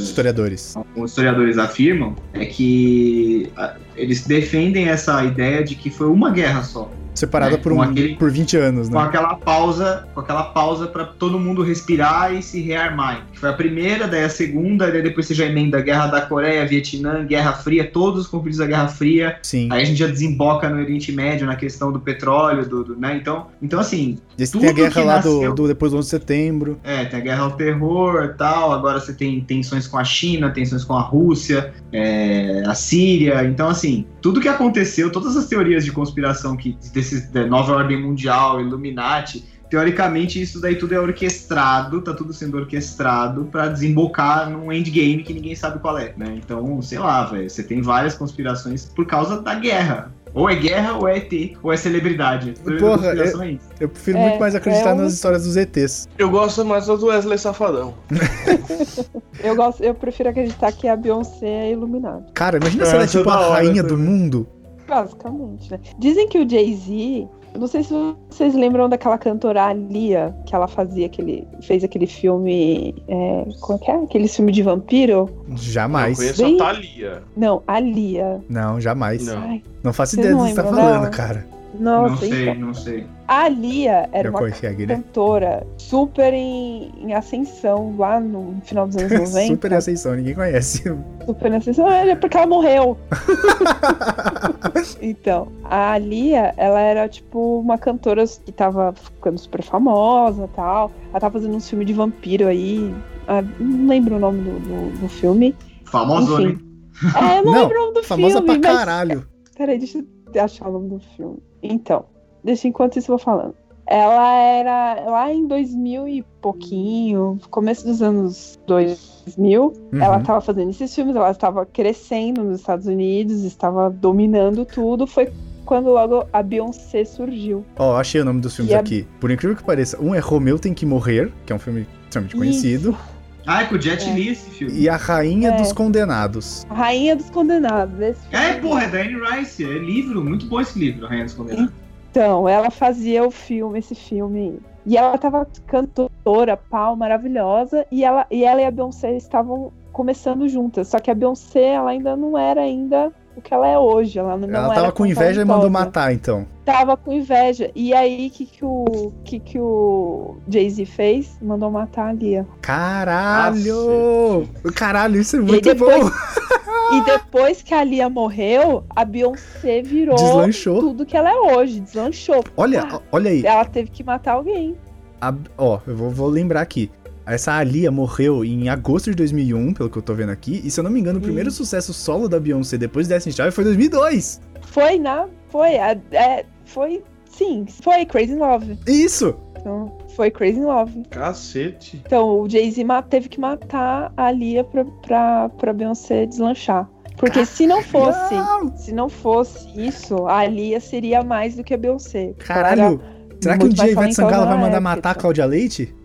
Historiadores. alguns historiadores afirmam é que ah, eles defendem essa ideia de que foi uma guerra só. Separada É, por, com um, aquele- por 20 anos, com né? aquela pausa, com aquela pausa para todo mundo respirar e se rearmar. Que foi a primeira, daí a segunda, daí depois você já emenda a Guerra da Coreia, Vietnã, Guerra Fria, todos os conflitos da Guerra Fria. Sim. Aí a gente já desemboca no Oriente Médio na questão do petróleo, do, do- né? Então, então assim, Você tem a guerra lá do, nasceu- do depois do 11 de setembro. é, tem a guerra ao terror e tal, agora você tem tensões com a China, tensões com a Rússia, é, a Síria, então assim, tudo que aconteceu, todas as teorias de conspiração que desse da nova ordem mundial, Illuminati, teoricamente isso daí tudo é orquestrado, tá tudo sendo orquestrado pra desembocar num endgame que ninguém sabe qual é, né? Então, sei lá, velho, você tem várias conspirações por causa da guerra. Ou é guerra, ou é ET, ou é celebridade. Porra, é isso. Eu prefiro É, muito mais acreditar é um- nas histórias dos ETs. Eu gosto mais do Wesley Safadão. [LAUGHS] Eu, gosto, eu prefiro acreditar que a Beyoncé é iluminada. Cara, imagina É, se ela é é tipo a hora rainha do também. mundo. Basicamente, né? Dizem que o Jay-Z. Eu Não sei se vocês lembram daquela cantora Alia, que ela fazia aquele. fez aquele filme. É, como é que é? Aquele filme de vampiro? Jamais. Eu conheço Bem- a Thalia. Não, Alia. Não, jamais. Não. Ai, Não faço ideia do não que você tá falando, não? cara. Não nossa, sei, então. não sei. A Alia era Eu uma consegue, né? cantora super em, em ascensão lá no final dos anos 90. [LAUGHS] Super em ascensão, ninguém conhece. Super em ascensão, é porque ela morreu. [LAUGHS] então, a Alia, ela era tipo uma cantora que tava ficando super famosa e tal. Ela tava fazendo um filme de vampiro aí. ah, não lembro o nome do, do, do filme. Famosona, Enfim. É, eu não, Não, lembro o nome do Famosa filme. pra mas- caralho. Peraí, deixa eu achar o nome do filme. Então, deixa enquanto isso eu vou falando. Ela era lá em 2000 e pouquinho, começo dos anos 2000. Ela Uhum. estava fazendo esses filmes, ela estava crescendo nos Estados Unidos, estava dominando tudo. Foi quando logo a Beyoncé surgiu. Ó, achei o nome dos filmes E a- aqui. Por incrível que pareça, um é Romeu Tem Que Morrer, que é um filme extremamente conhecido, Ah, é com o Jet É. Li esse filme. e A Rainha É. dos Condenados. A Rainha dos Condenados. Esse filme. É, porra, é da Anne Rice. É livro, muito bom esse livro, Rainha dos Condenados. Então, ela fazia o filme, esse filme. E ela tava cantora, pau, maravilhosa. E ela, e ela e a Beyoncé estavam começando juntas. Só que a Beyoncé, ela ainda não era ainda o que ela é hoje. Ela não Ela era tava com inveja e mandou matar, então. Tava com inveja. E aí, o que, que o, que, que o Jay-Z fez? Mandou matar a Lia. Caralho! Caralho, isso é muito depois- bom! [LAUGHS] E depois que a Lia morreu, a Beyoncé virou Deslanchou. tudo que ela é hoje. Deslanchou. Olha, olha aí. Ela teve que matar alguém. A- ó, eu vou, vou lembrar aqui. Essa Alia morreu em agosto de 2001, pelo que eu tô vendo aqui. E se eu não me engano, o primeiro sucesso solo da Beyoncé depois de Destiny Child foi 2002. Foi na. Foi. a- é, foi. Sim, foi Crazy in Love. Isso! Então, foi Crazy in Love. Cacete. Então, o Jay-Z teve que matar a Lia pra, pra, pra Beyoncé deslanchar. Porque se não fosse. Não! Se não fosse isso, a Lia seria mais do que a Beyoncé. Caralho! Será que um dia Ivete Sangalo vai talentosa na mandar época, matar a então. Cláudia Leite?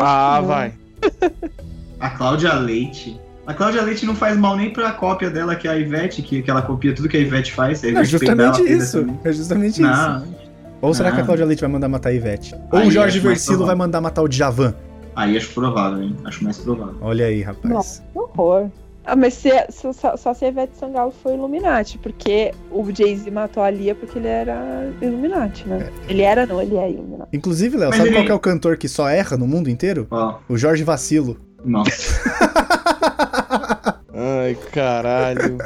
Ah, Não. vai. A Cláudia Leite. A Cláudia Leite não faz mal nem pra cópia dela, que é a Ivete, que, que ela copia tudo que a Ivete faz. A É Ivete justamente isso. É justamente isso. Não, Ou será que a Não. Cláudia Leite vai mandar matar a Ivete? Ou Aí o Jorge Versilo vai mandar matar o Djavan? aí acho provável, hein? Acho mais provável. Olha aí, rapaz. Nossa. Que horror. Ah, mas se, se- só, só se a Ivete Sangalo foi Illuminati, porque o Jay-Z matou a Lia porque ele era Illuminati, né? Ele era, não, ele é Illuminati. Inclusive, Léo, sabe ele- qual que é o cantor que só erra no mundo inteiro? O Jorge Vacilo. nossa. [LAUGHS] Ai, caralho.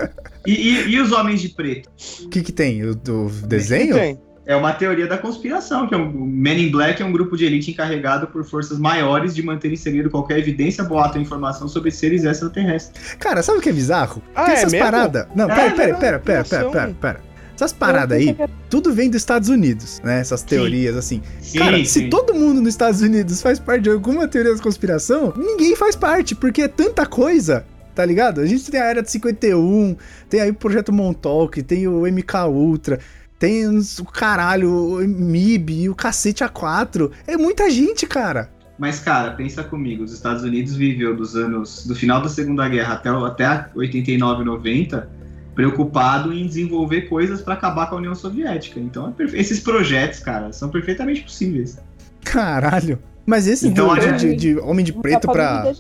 E, e- e os Homens de Preto? O que que tem? O do desenho? Tem. É uma teoria da conspiração, que é um, o Men in Black é um grupo de elite encarregado por forças maiores de manter em segredo qualquer evidência, boato ou informação sobre seres extraterrestres. Cara, sabe o que é bizarro? Ah, Tem é essas mesmo? paradas. Não, É, pera, pera, pera, pera, pera, pera, pera. Essas paradas aí, tudo vem dos Estados Unidos, né? Essas teorias, assim. Sim, Cara, sim. se todo mundo nos Estados Unidos faz parte de alguma teoria da conspiração, ninguém faz parte, porque é tanta coisa, tá ligado? A gente tem a Era de 51, tem aí o Projeto Montauk, tem o MK Ultra, tem o caralho, o MIB e o cacete A4. É muita gente, cara. Mas, cara, pensa comigo, os Estados Unidos viveu dos anos do final da Segunda Guerra até, até 89, 90, preocupado em desenvolver coisas pra acabar com a União Soviética. Então, é esses projetos, cara, são perfeitamente possíveis. Caralho. Mas esse Então, olha- de, de- Homem de Não Preto dá pra pra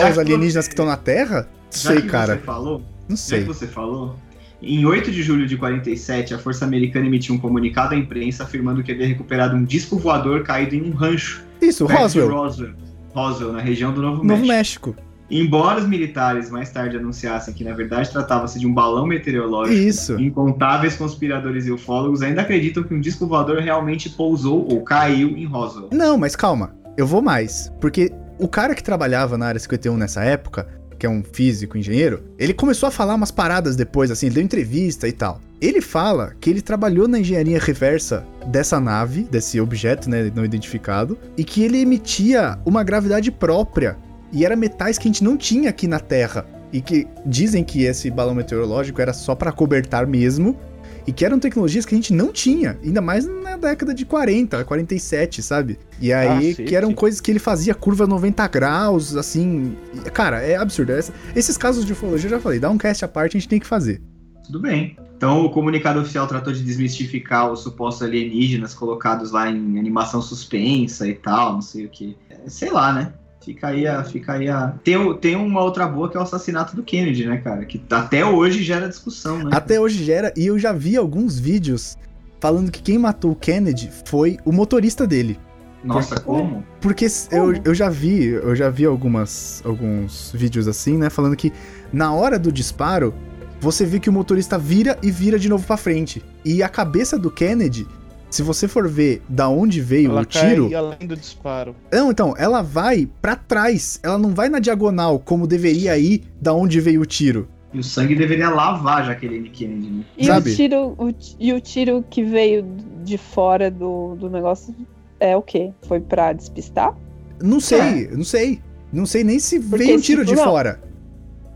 Já os alienígenas você- que estão na Terra? Já Sei, que cara. você falou, Não já sei. que você falou, Em 8 de julho de 47, a Força Americana emitiu um comunicado à imprensa afirmando que havia recuperado um disco voador caído em um rancho. Isso, Roswell. Roswell. Roswell, na região do Novo, Novo México. México. Embora os militares mais tarde anunciassem que na verdade tratava-se de um balão meteorológico, Isso. incontáveis conspiradores e ufólogos ainda acreditam que um disco voador realmente pousou ou caiu em Roswell. Não, mas calma. Eu vou mais. Porque o cara que trabalhava na área 51 nessa época, que é um físico, engenheiro, ele começou a falar umas paradas depois, assim, ele deu entrevista e tal. Ele fala que ele trabalhou na engenharia reversa dessa nave, desse objeto, né, não identificado, e que ele emitia uma gravidade própria. E era metais que a gente não tinha aqui na Terra. E que dizem que esse balão meteorológico era só para cobertar mesmo. E que eram tecnologias que a gente não tinha, ainda mais na década de 40, 47, sabe? E aí, Cacete. que eram coisas que ele fazia curva 90 graus, assim. Cara, é absurdo. Essa- esses casos de ufologia eu já falei, dá um cast à parte, a gente tem que fazer. Tudo bem. Então o comunicado oficial tratou de desmistificar os supostos alienígenas colocados lá em animação suspensa e tal, não sei o que. Sei lá, né? Fica aí a. Fica aí a... Tem, tem uma outra boa que é o assassinato do Kennedy, né, cara? Que até hoje gera discussão, né? Até hoje gera, e eu já vi alguns vídeos falando que quem matou o Kennedy foi o motorista dele. Nossa, como? Porque s- eu, Como? eu já vi, eu já vi algumas, alguns vídeos assim, né? Falando que na hora do disparo, você vê que o motorista vira e vira de novo pra frente. E a cabeça do Kennedy, se você for ver da onde veio Ela o tiro. cai além do disparo. Não, então, ela vai pra trás. Ela não vai na diagonal, como deveria ir da onde veio o tiro. E o sangue deveria lavar Jaqueline Kennedy, né? E Sabe? o tiro, o, e o tiro que veio de fora do, do negócio é o quê? Foi pra despistar? Não sei, não sei. Não sei nem se Porque, veio um tiro tipo, de não. fora.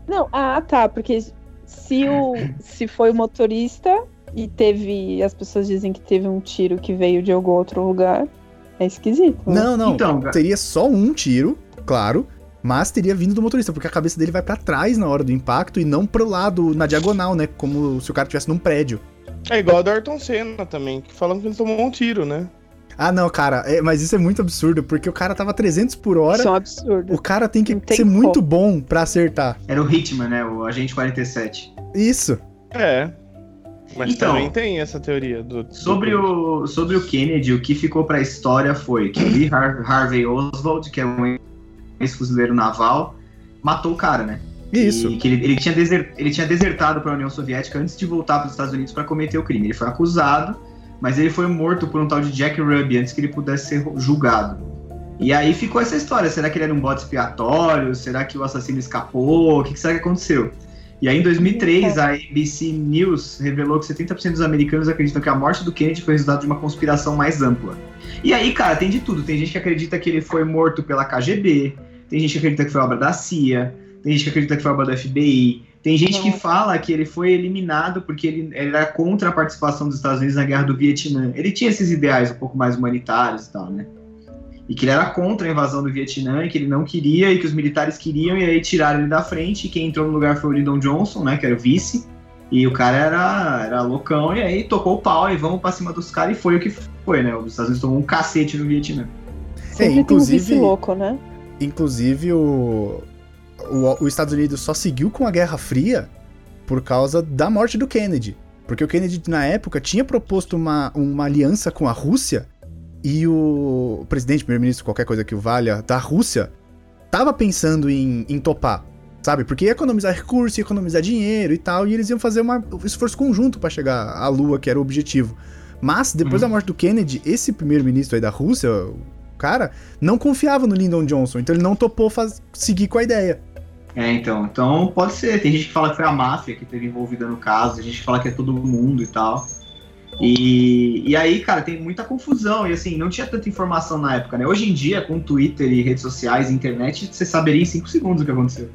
Não, ah, tá, porque se o se foi o motorista e teve as pessoas dizem que teve um tiro que veio de algum outro lugar, é esquisito. né? Não, não. Então, Teria só um tiro, claro. Mas teria vindo do motorista, porque a cabeça dele vai pra trás na hora do impacto e não pro lado, na diagonal, né? Como se o cara estivesse num prédio. É igual o do Ayrton Senna também, que falam que ele tomou um tiro, né? Ah, não, cara, é- mas isso é muito absurdo, porque o cara tava 300 por hora. Isso é um absurdo. O cara tem que tem ser como. muito bom pra acertar. era o Hitman, né? O Agente 47. Isso. É. Mas Então, também tem essa teoria do. do- Sobre o, sobre o Kennedy, o que ficou pra história foi que o Lee Har- Harvey Oswald, que é um ex-fuzileiro naval, matou o cara, né? Isso. E que ele, ele tinha deser- ele tinha desertado para a União Soviética antes de voltar para os Estados Unidos para cometer o crime. Ele foi acusado, mas ele foi morto por um tal de Jack Ruby antes que ele pudesse ser julgado. E aí ficou essa história: será que ele era um bode expiatório? Será que o assassino escapou? O que, que será que aconteceu? E aí, em 2003, a ABC News revelou que 70% dos americanos acreditam que a morte do Kennedy foi resultado de uma conspiração mais ampla. E aí, cara, tem de tudo. Tem gente que acredita que ele foi morto pela KGB, tem gente que acredita que foi obra da CIA, tem gente que acredita que foi obra do FBI, tem gente que fala que ele foi eliminado porque ele, ele era contra a participação dos Estados Unidos na guerra do Vietnã. Ele tinha esses ideais um pouco mais humanitários e tal, né? E que ele era contra a invasão do Vietnã, e que ele não queria, e que os militares queriam, e aí tiraram ele da frente. E quem entrou no lugar foi o Lyndon Johnson, né? Que era o vice. E o cara era, era loucão, e aí tocou o pau e vamos pra cima dos caras, e foi o que foi, né? Os Estados Unidos tomou um cacete no Vietnã. Sempre inclusive- um louco, né? Inclusive, o, o, os Estados Unidos só seguiu com a Guerra Fria por causa da morte do Kennedy. Porque o Kennedy, na época, tinha proposto uma, uma aliança com a Rússia e o presidente, primeiro-ministro, qualquer coisa que o valha, da Rússia, tava pensando em, em topar, sabe? Porque ia economizar recurso, ia economizar dinheiro e tal, e eles iam fazer uma- um esforço conjunto para chegar à Lua, que era o objetivo. Mas, depois Uhum. da morte do Kennedy, esse primeiro-ministro aí da Rússia, o cara, não confiava no Lyndon Johnson, então ele não topou faz- seguir com a ideia. É, então. Então pode ser. Tem gente que fala que foi a máfia que esteve envolvida no caso, tem gente que fala que é todo mundo e tal. E, e aí, cara, tem muita confusão. E assim, não tinha tanta informação na época, né? Hoje em dia, com Twitter e redes sociais e internet, você saberia em 5 segundos o que aconteceu.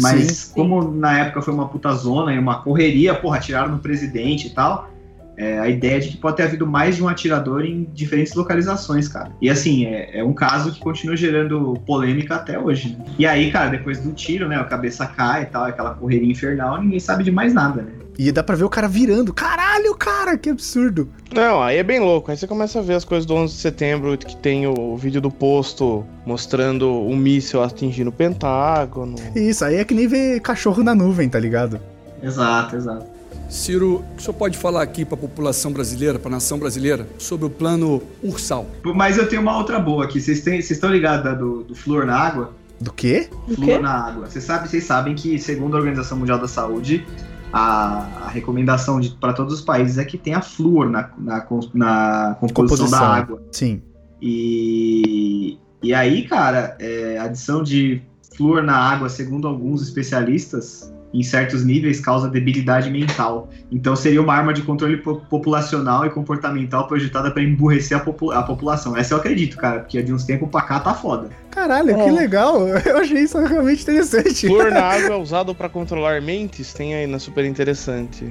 Mas Sim. como na época foi uma puta zona e uma correria, porra, atiraram no presidente e tal. É, a ideia de que pode ter havido mais de um atirador em diferentes localizações, cara. E assim, é, é um caso que continua gerando polêmica até hoje, né? E aí, cara, depois do tiro, né, a cabeça cai e tal, aquela correria infernal, ninguém sabe de mais nada, né? E dá pra ver o cara virando. Caralho, cara, que absurdo. Não, aí é bem louco. Aí você começa a ver as coisas do 11 de setembro, que tem o vídeo do posto mostrando um míssil atingindo o Pentágono. Isso, aí é que nem ver cachorro na nuvem, tá ligado? Exato, exato. Ciro, o senhor pode falar aqui para a população brasileira, para a nação brasileira, sobre o plano Ursal? Mas eu tenho uma outra boa aqui. Vocês, têm, vocês estão ligados da- do, do flúor na água? Do quê? Flúor na água. Vocês sabem, vocês sabem que, segundo a Organização Mundial da Saúde, a, a recomendação para todos os países é que tenha flúor na, na, na composição, Composição. da água. Sim. E, e aí, cara, é, a adição de flúor na água, segundo alguns especialistas, em certos níveis causa debilidade mental. Então seria uma arma de controle po- populacional e comportamental projetada para emburrecer a, a população. Essa eu acredito, cara, porque de uns tempos pra cá tá foda. Caralho, que É. legal. [LAUGHS] Eu achei isso realmente interessante. Flor na [LAUGHS] água é usado pra controlar mentes? Tem aí na super interessante.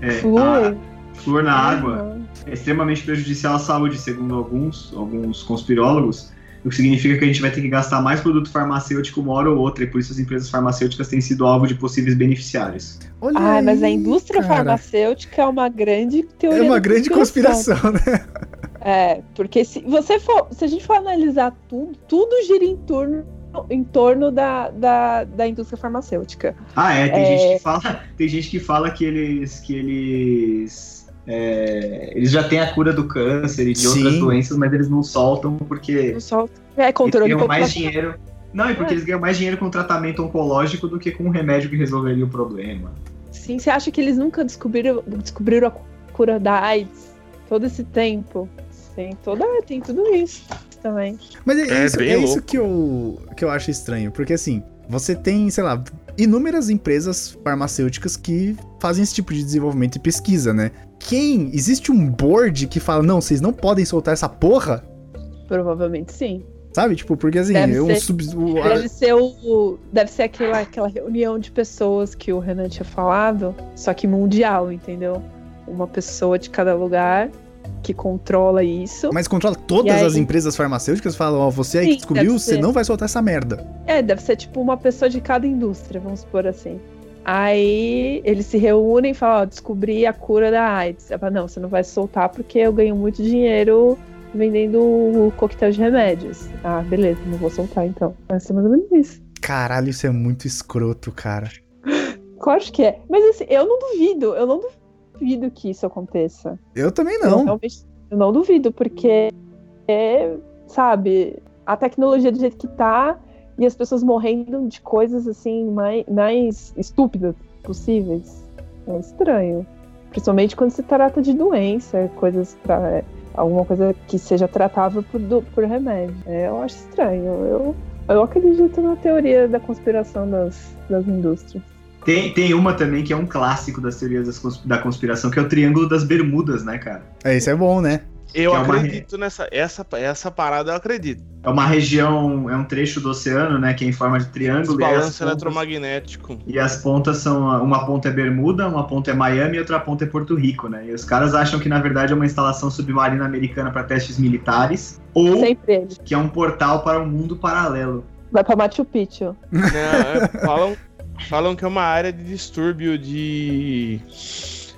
É, Flúor? a- flúor na Ah, água é extremamente prejudicial à saúde, segundo alguns, alguns conspirólogos, o que significa que a gente vai ter que gastar mais produto farmacêutico uma hora ou outra, e por isso as empresas farmacêuticas têm sido alvo de possíveis beneficiários. Olha Ah, mas a aí, indústria cara. farmacêutica é uma grande teoria. É uma grande conspiração, né? [LAUGHS] É, porque se você for, se a gente for analisar tudo, tudo gira em torno, em torno da, da, da indústria farmacêutica. Ah, é, tem É. gente que fala, tem gente que fala que eles que eles é, eles já têm a cura do câncer e de Sim. outras doenças, mas eles não soltam porque Não só é eles controle ganham mais dinheiro. Não, e porque É. eles ganham mais dinheiro com tratamento oncológico do que com um remédio que resolveria o problema. Sim, você acha que eles nunca descobriram, descobriram a cura da AIDS todo esse tempo? Sim, toda, tem tudo isso também. Mas é, É isso, é isso que, eu, que eu acho estranho, porque assim, você tem, sei lá, inúmeras empresas farmacêuticas que fazem esse tipo de desenvolvimento e pesquisa, né? Quem? Existe um board que fala, não, vocês não podem soltar essa porra? Provavelmente sim. Sabe? Tipo, porque assim, Deve é um ser. sub. o- Deve ser o. Deve ser aquela, aquela reunião de pessoas que o Renan tinha falado, só que mundial, entendeu? Uma pessoa de cada lugar que controla isso. Mas controla todas aí- as empresas farmacêuticas falam, ó, você aí que Sim, descobriu, deve você não vai soltar essa merda. É, deve ser tipo uma pessoa de cada indústria, vamos supor assim. Aí eles se reúnem e falam, ó, descobri a cura da AIDS. Ela fala, não, você não vai soltar porque eu ganho muito dinheiro vendendo o coquetel de remédios. Ah, beleza, não vou soltar então. Vai ser mais ou menos isso. Caralho, isso é muito escroto, cara. [LAUGHS] Claro que é. Mas assim, eu não duvido, eu não duvido que isso aconteça. Eu também Eu não. realmente eu não duvido, porque é, sabe, a tecnologia do jeito que tá e as pessoas morrendo de coisas assim mais, mais estúpidas possíveis. É estranho. Principalmente quando se trata de doença, coisas para alguma coisa que seja tratável por, do- por remédio. É, eu acho estranho. Eu, eu acredito na teoria da conspiração das, das indústrias. Tem, tem uma também que é um clássico das teorias das da conspiração, que é o Triângulo das Bermudas, né, cara? É, isso é bom, né? Eu é uma acredito nessa. Essa, essa parada eu acredito. É uma região, é um trecho do oceano, né, que é em forma de triângulo. pontas- eletromagnético. E as pontas são. Uma ponta é Bermuda, uma ponta é Miami e outra ponta é Porto Rico, né? E os caras acham que na verdade é uma instalação submarina americana para testes militares ou que é um portal para um mundo paralelo. Vai pra Machu Picchu. Não, é, falam, falam que é uma área de distúrbio de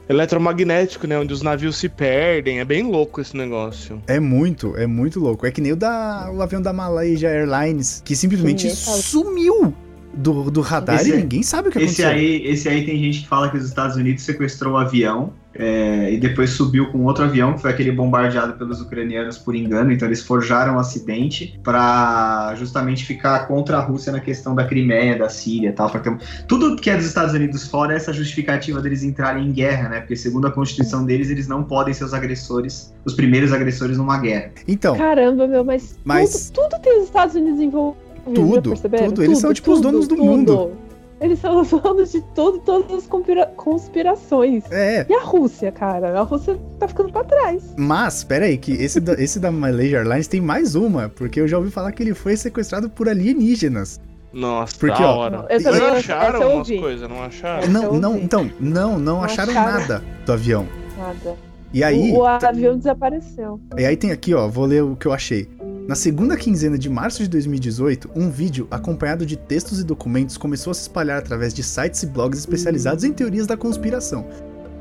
eletromagnético, né? Onde os navios se perdem. É bem louco esse negócio. É muito, é muito louco. É que nem o, da, o avião da Malaysia Airlines, que simplesmente sumiu do, do radar Esse e ninguém sabe o que Esse aconteceu. aí, esse aí tem gente que fala que os Estados Unidos sequestrou o avião é, e depois subiu com outro avião, que foi aquele bombardeado pelos ucranianos por engano. Então eles forjaram um acidente para justamente ficar contra a Rússia na questão da Crimeia, da Síria e tal. um- Tudo que é dos Estados Unidos fora é essa justificativa deles entrarem em guerra, né? Porque segundo a Constituição deles, eles não podem ser os agressores, os primeiros agressores numa guerra. Então, Caramba, meu, mas, Mas- tudo, tudo tem os Estados Unidos envolvidos. Tudo, tudo. Eles são, tipo, os donos do mundo. Eles são os donos de tudo, todas as conspira- conspirações. é. E a Rússia, cara? A Rússia tá ficando pra trás. Mas, pera aí, que esse da, esse da Malaysia Airlines tem mais uma, porque eu já ouvi falar que ele foi sequestrado por alienígenas. Nossa, Porque, da ó, hora. Eu também Não acharam eu umas coisas, não acharam? Não, não, então, não, não Não acharam acharam. nada do avião. Nada. E aí, o, o tá- avião desapareceu. e aí tem aqui, ó, vou ler o que eu achei. Na segunda quinzena de março de 2018, um vídeo acompanhado de textos e documentos começou a se espalhar através de sites e blogs especializados em teorias da conspiração.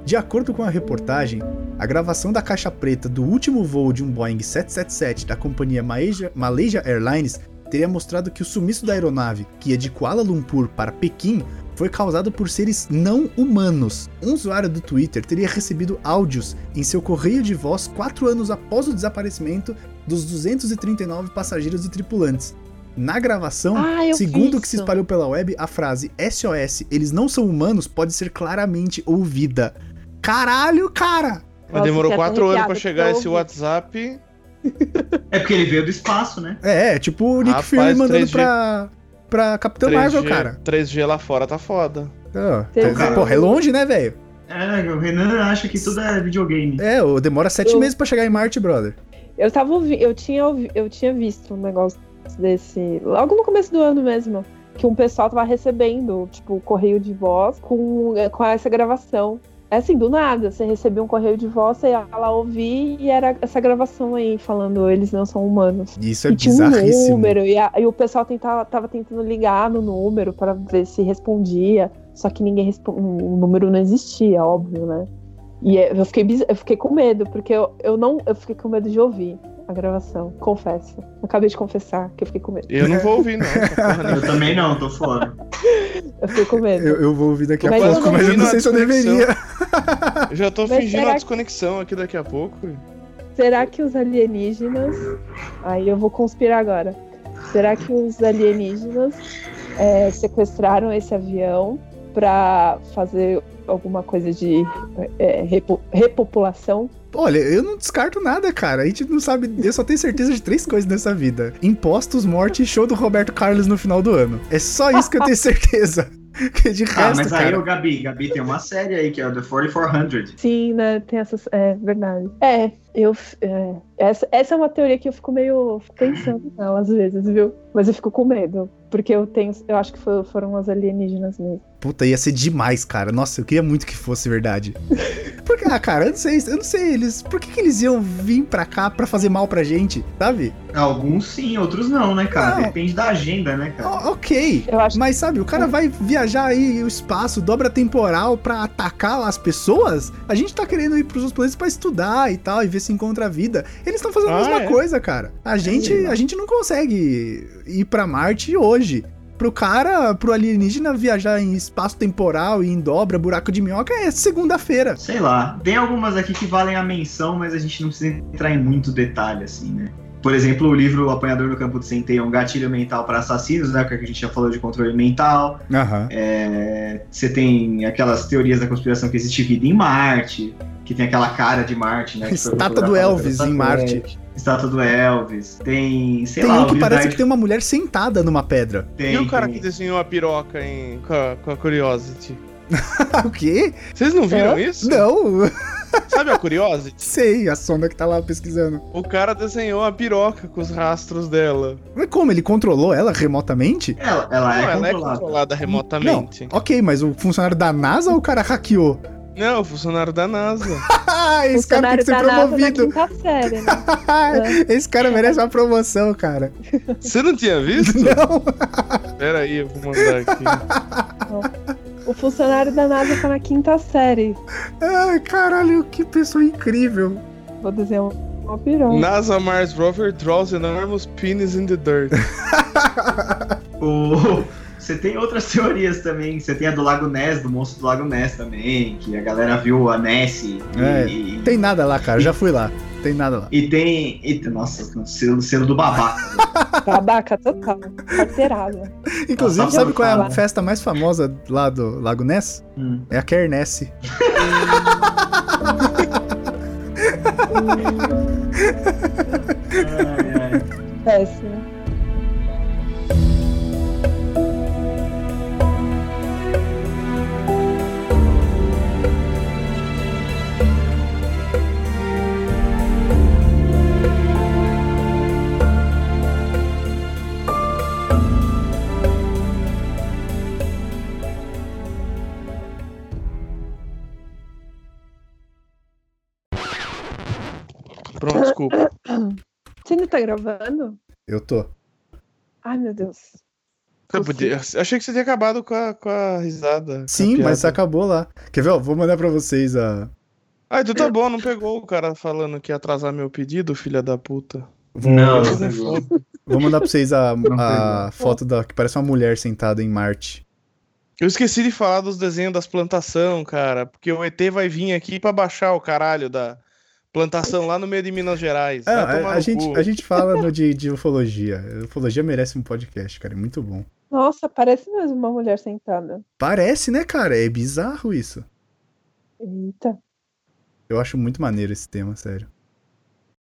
De acordo com a reportagem, a gravação da caixa preta do último voo de um Boeing 777 da companhia Malaysia, Malaysia Airlines teria mostrado que o sumiço da aeronave, que ia de Kuala Lumpur para Pequim, foi causado por seres não humanos. Um usuário do Twitter teria recebido áudios em seu correio de voz quatro anos após o desaparecimento dos 239 passageiros e tripulantes. Na gravação, Ah, segundo o que se espalhou pela web, a frase SOS, eles não são humanos, pode ser claramente ouvida. Caralho, cara! Mas Nossa, demorou quatro anos que chegar esse. WhatsApp. É porque ele veio do espaço, né? É, é tipo o Nick Rapaz, Fury mandando 3G. pra, pra Capitã 3G, Marvel, cara. 3G lá fora tá foda. Ah, porra, é longe, né, velho? É, o Renan acha que tudo é videogame. É, demora sete Eu- meses pra chegar em Marte, brother. Eu tava eu tinha eu tinha visto um negócio desse logo no começo do ano mesmo, que um pessoal tava recebendo, tipo, correio de voz com com essa gravação. É assim, do nada, você recebia um correio de voz, você ia lá ouvir e era essa gravação aí, falando eles não são humanos. Isso é e tinha um bizarríssimo. número, e, a- e o pessoal tentava, tava tentando ligar no número para ver se respondia, só que ninguém respondia, o número não existia, óbvio, né? E é- eu fiquei, eu fiquei com medo, porque eu, eu não. Eu fiquei com medo de ouvir a gravação, confesso. Acabei de confessar que eu fiquei com medo. Eu não vou ouvir, não. Eu também não, tô fora. [LAUGHS] Eu fiquei com medo. Eu, eu vou ouvir daqui a Mas pouco, eu mas eu não sei se eu deveria. Eu já tô Mas fingindo a que- desconexão aqui daqui a pouco. Será que os alienígenas. Aí eu vou conspirar agora. Será que os alienígenas é, sequestraram esse avião pra fazer alguma coisa de é, repo- repopulação? Olha, eu não descarto nada, cara. A gente não sabe. Eu só tenho certeza de três coisas nessa vida: impostos, morte e show do Roberto Carlos no final do ano. É só isso que eu tenho [LAUGHS] certeza. Que de resto, Ah, mas aí, cara. o Gabi, Gabi, tem uma série aí que é o The 4400. Sim, né? Tem essas. É verdade. É, eu. é, essa, essa é uma teoria que eu fico meio pensando nela às vezes, viu? Mas eu fico com medo. Porque eu tenho. Eu acho que foram as alienígenas mesmo. Puta, ia ser demais, cara. Nossa, eu queria muito que fosse verdade. [LAUGHS] Porque, ah, cara, eu não sei, eu não sei, eles. Por que, que eles iam vir pra cá pra fazer mal pra gente, sabe? Alguns sim, outros não, né, cara? Não. Depende da agenda, né, cara? O- ok. Eu acho Mas sabe, o cara vai viajar aí o espaço, dobra temporal pra atacar lá as pessoas? A gente tá querendo ir pros outros planetas pra estudar e tal, e ver se encontra vida. Eles estão fazendo a Ah, mesma é? coisa, cara. A gente, Sei lá. a gente não consegue ir pra Marte hoje. Pro cara, pro alienígena viajar em espaço temporal e em dobra, buraco de minhoca, é segunda-feira. Sei lá. Tem algumas aqui que valem a menção, mas a gente não precisa entrar em muito detalhe, assim, né? Por exemplo, o livro O Apanhador no Campo de Centeio é um gatilho mental para assassinos, né? Que a gente já falou de controle mental. Aham. É, Você tem aquelas teorias da conspiração que existe vida em Marte, que tem aquela cara de Marte, né? Estátua do Elvis em Marte. Estátua do Elvis. Tem, sei Tem lá, um o que parece que tem uma mulher sentada numa pedra. [LAUGHS] tem, e o cara tem. que desenhou a piroca em, com, a, com a Curiosity? [LAUGHS] o quê? Vocês não viram Hã? isso? Não, [LAUGHS] Sabe a Curiosity? sei, a sonda que tá lá pesquisando. O cara desenhou a piroca com os rastros dela. Mas como? Ele controlou ela remotamente? Ela, ela não, é ela é controlada. controlada remotamente. Não, ok, mas o funcionário da NASA ou o cara hackeou? Não, o funcionário da NASA. Ah, esse cara tem que ser da promovido. quinta série, né? [LAUGHS] esse cara merece uma promoção, cara. Você não tinha visto? [LAUGHS] Não. Pera aí, eu vou mandar aqui. O funcionário da NASA tá na quinta série. Ai, caralho, que pessoa incrível. Vou desenhar uma piroca. NASA Mars Rover draws enormous penis in the dirt. [LAUGHS] O- Você tem outras [LAUGHS] teorias também. Você tem a do Lago Ness, do monstro do Lago Ness também, que a galera viu a Nessie. e- É, e, Tem nada lá, cara, já fui lá. Tem nada lá. e tem. e- nossa, selo, selo do babaca. Babaca total. Carteirada. Inclusive, Nossa, sabe qual é a festa mais famosa lá do Lago Ness? Hum. É a ai. [LAUGHS] Péssimo. Desculpa. [COUGHS] Você ainda tá gravando? Eu tô. Ai, meu Deus. Eu podia- achei que você tinha acabado com a, com a risada. com a Sim, mas acabou lá. Quer ver? Ó, vou mandar pra vocês a. Ah, então tá bom, não pegou o cara falando que ia atrasar meu pedido, filha da puta. Vou, Não, é não vou mandar pra vocês a, a foto da que parece uma mulher sentada em Marte. Eu esqueci de falar dos desenhos das plantação, cara, porque o ET vai vir aqui pra baixar o caralho da plantação lá no meio de Minas Gerais. Ah, a, a gente, cu. a gente fala no de, de ufologia. Ufologia merece um podcast, cara. É muito bom. Nossa, parece mesmo uma mulher sentada. Parece, né, cara? É bizarro isso. Eita. Eu acho muito maneiro esse tema, sério.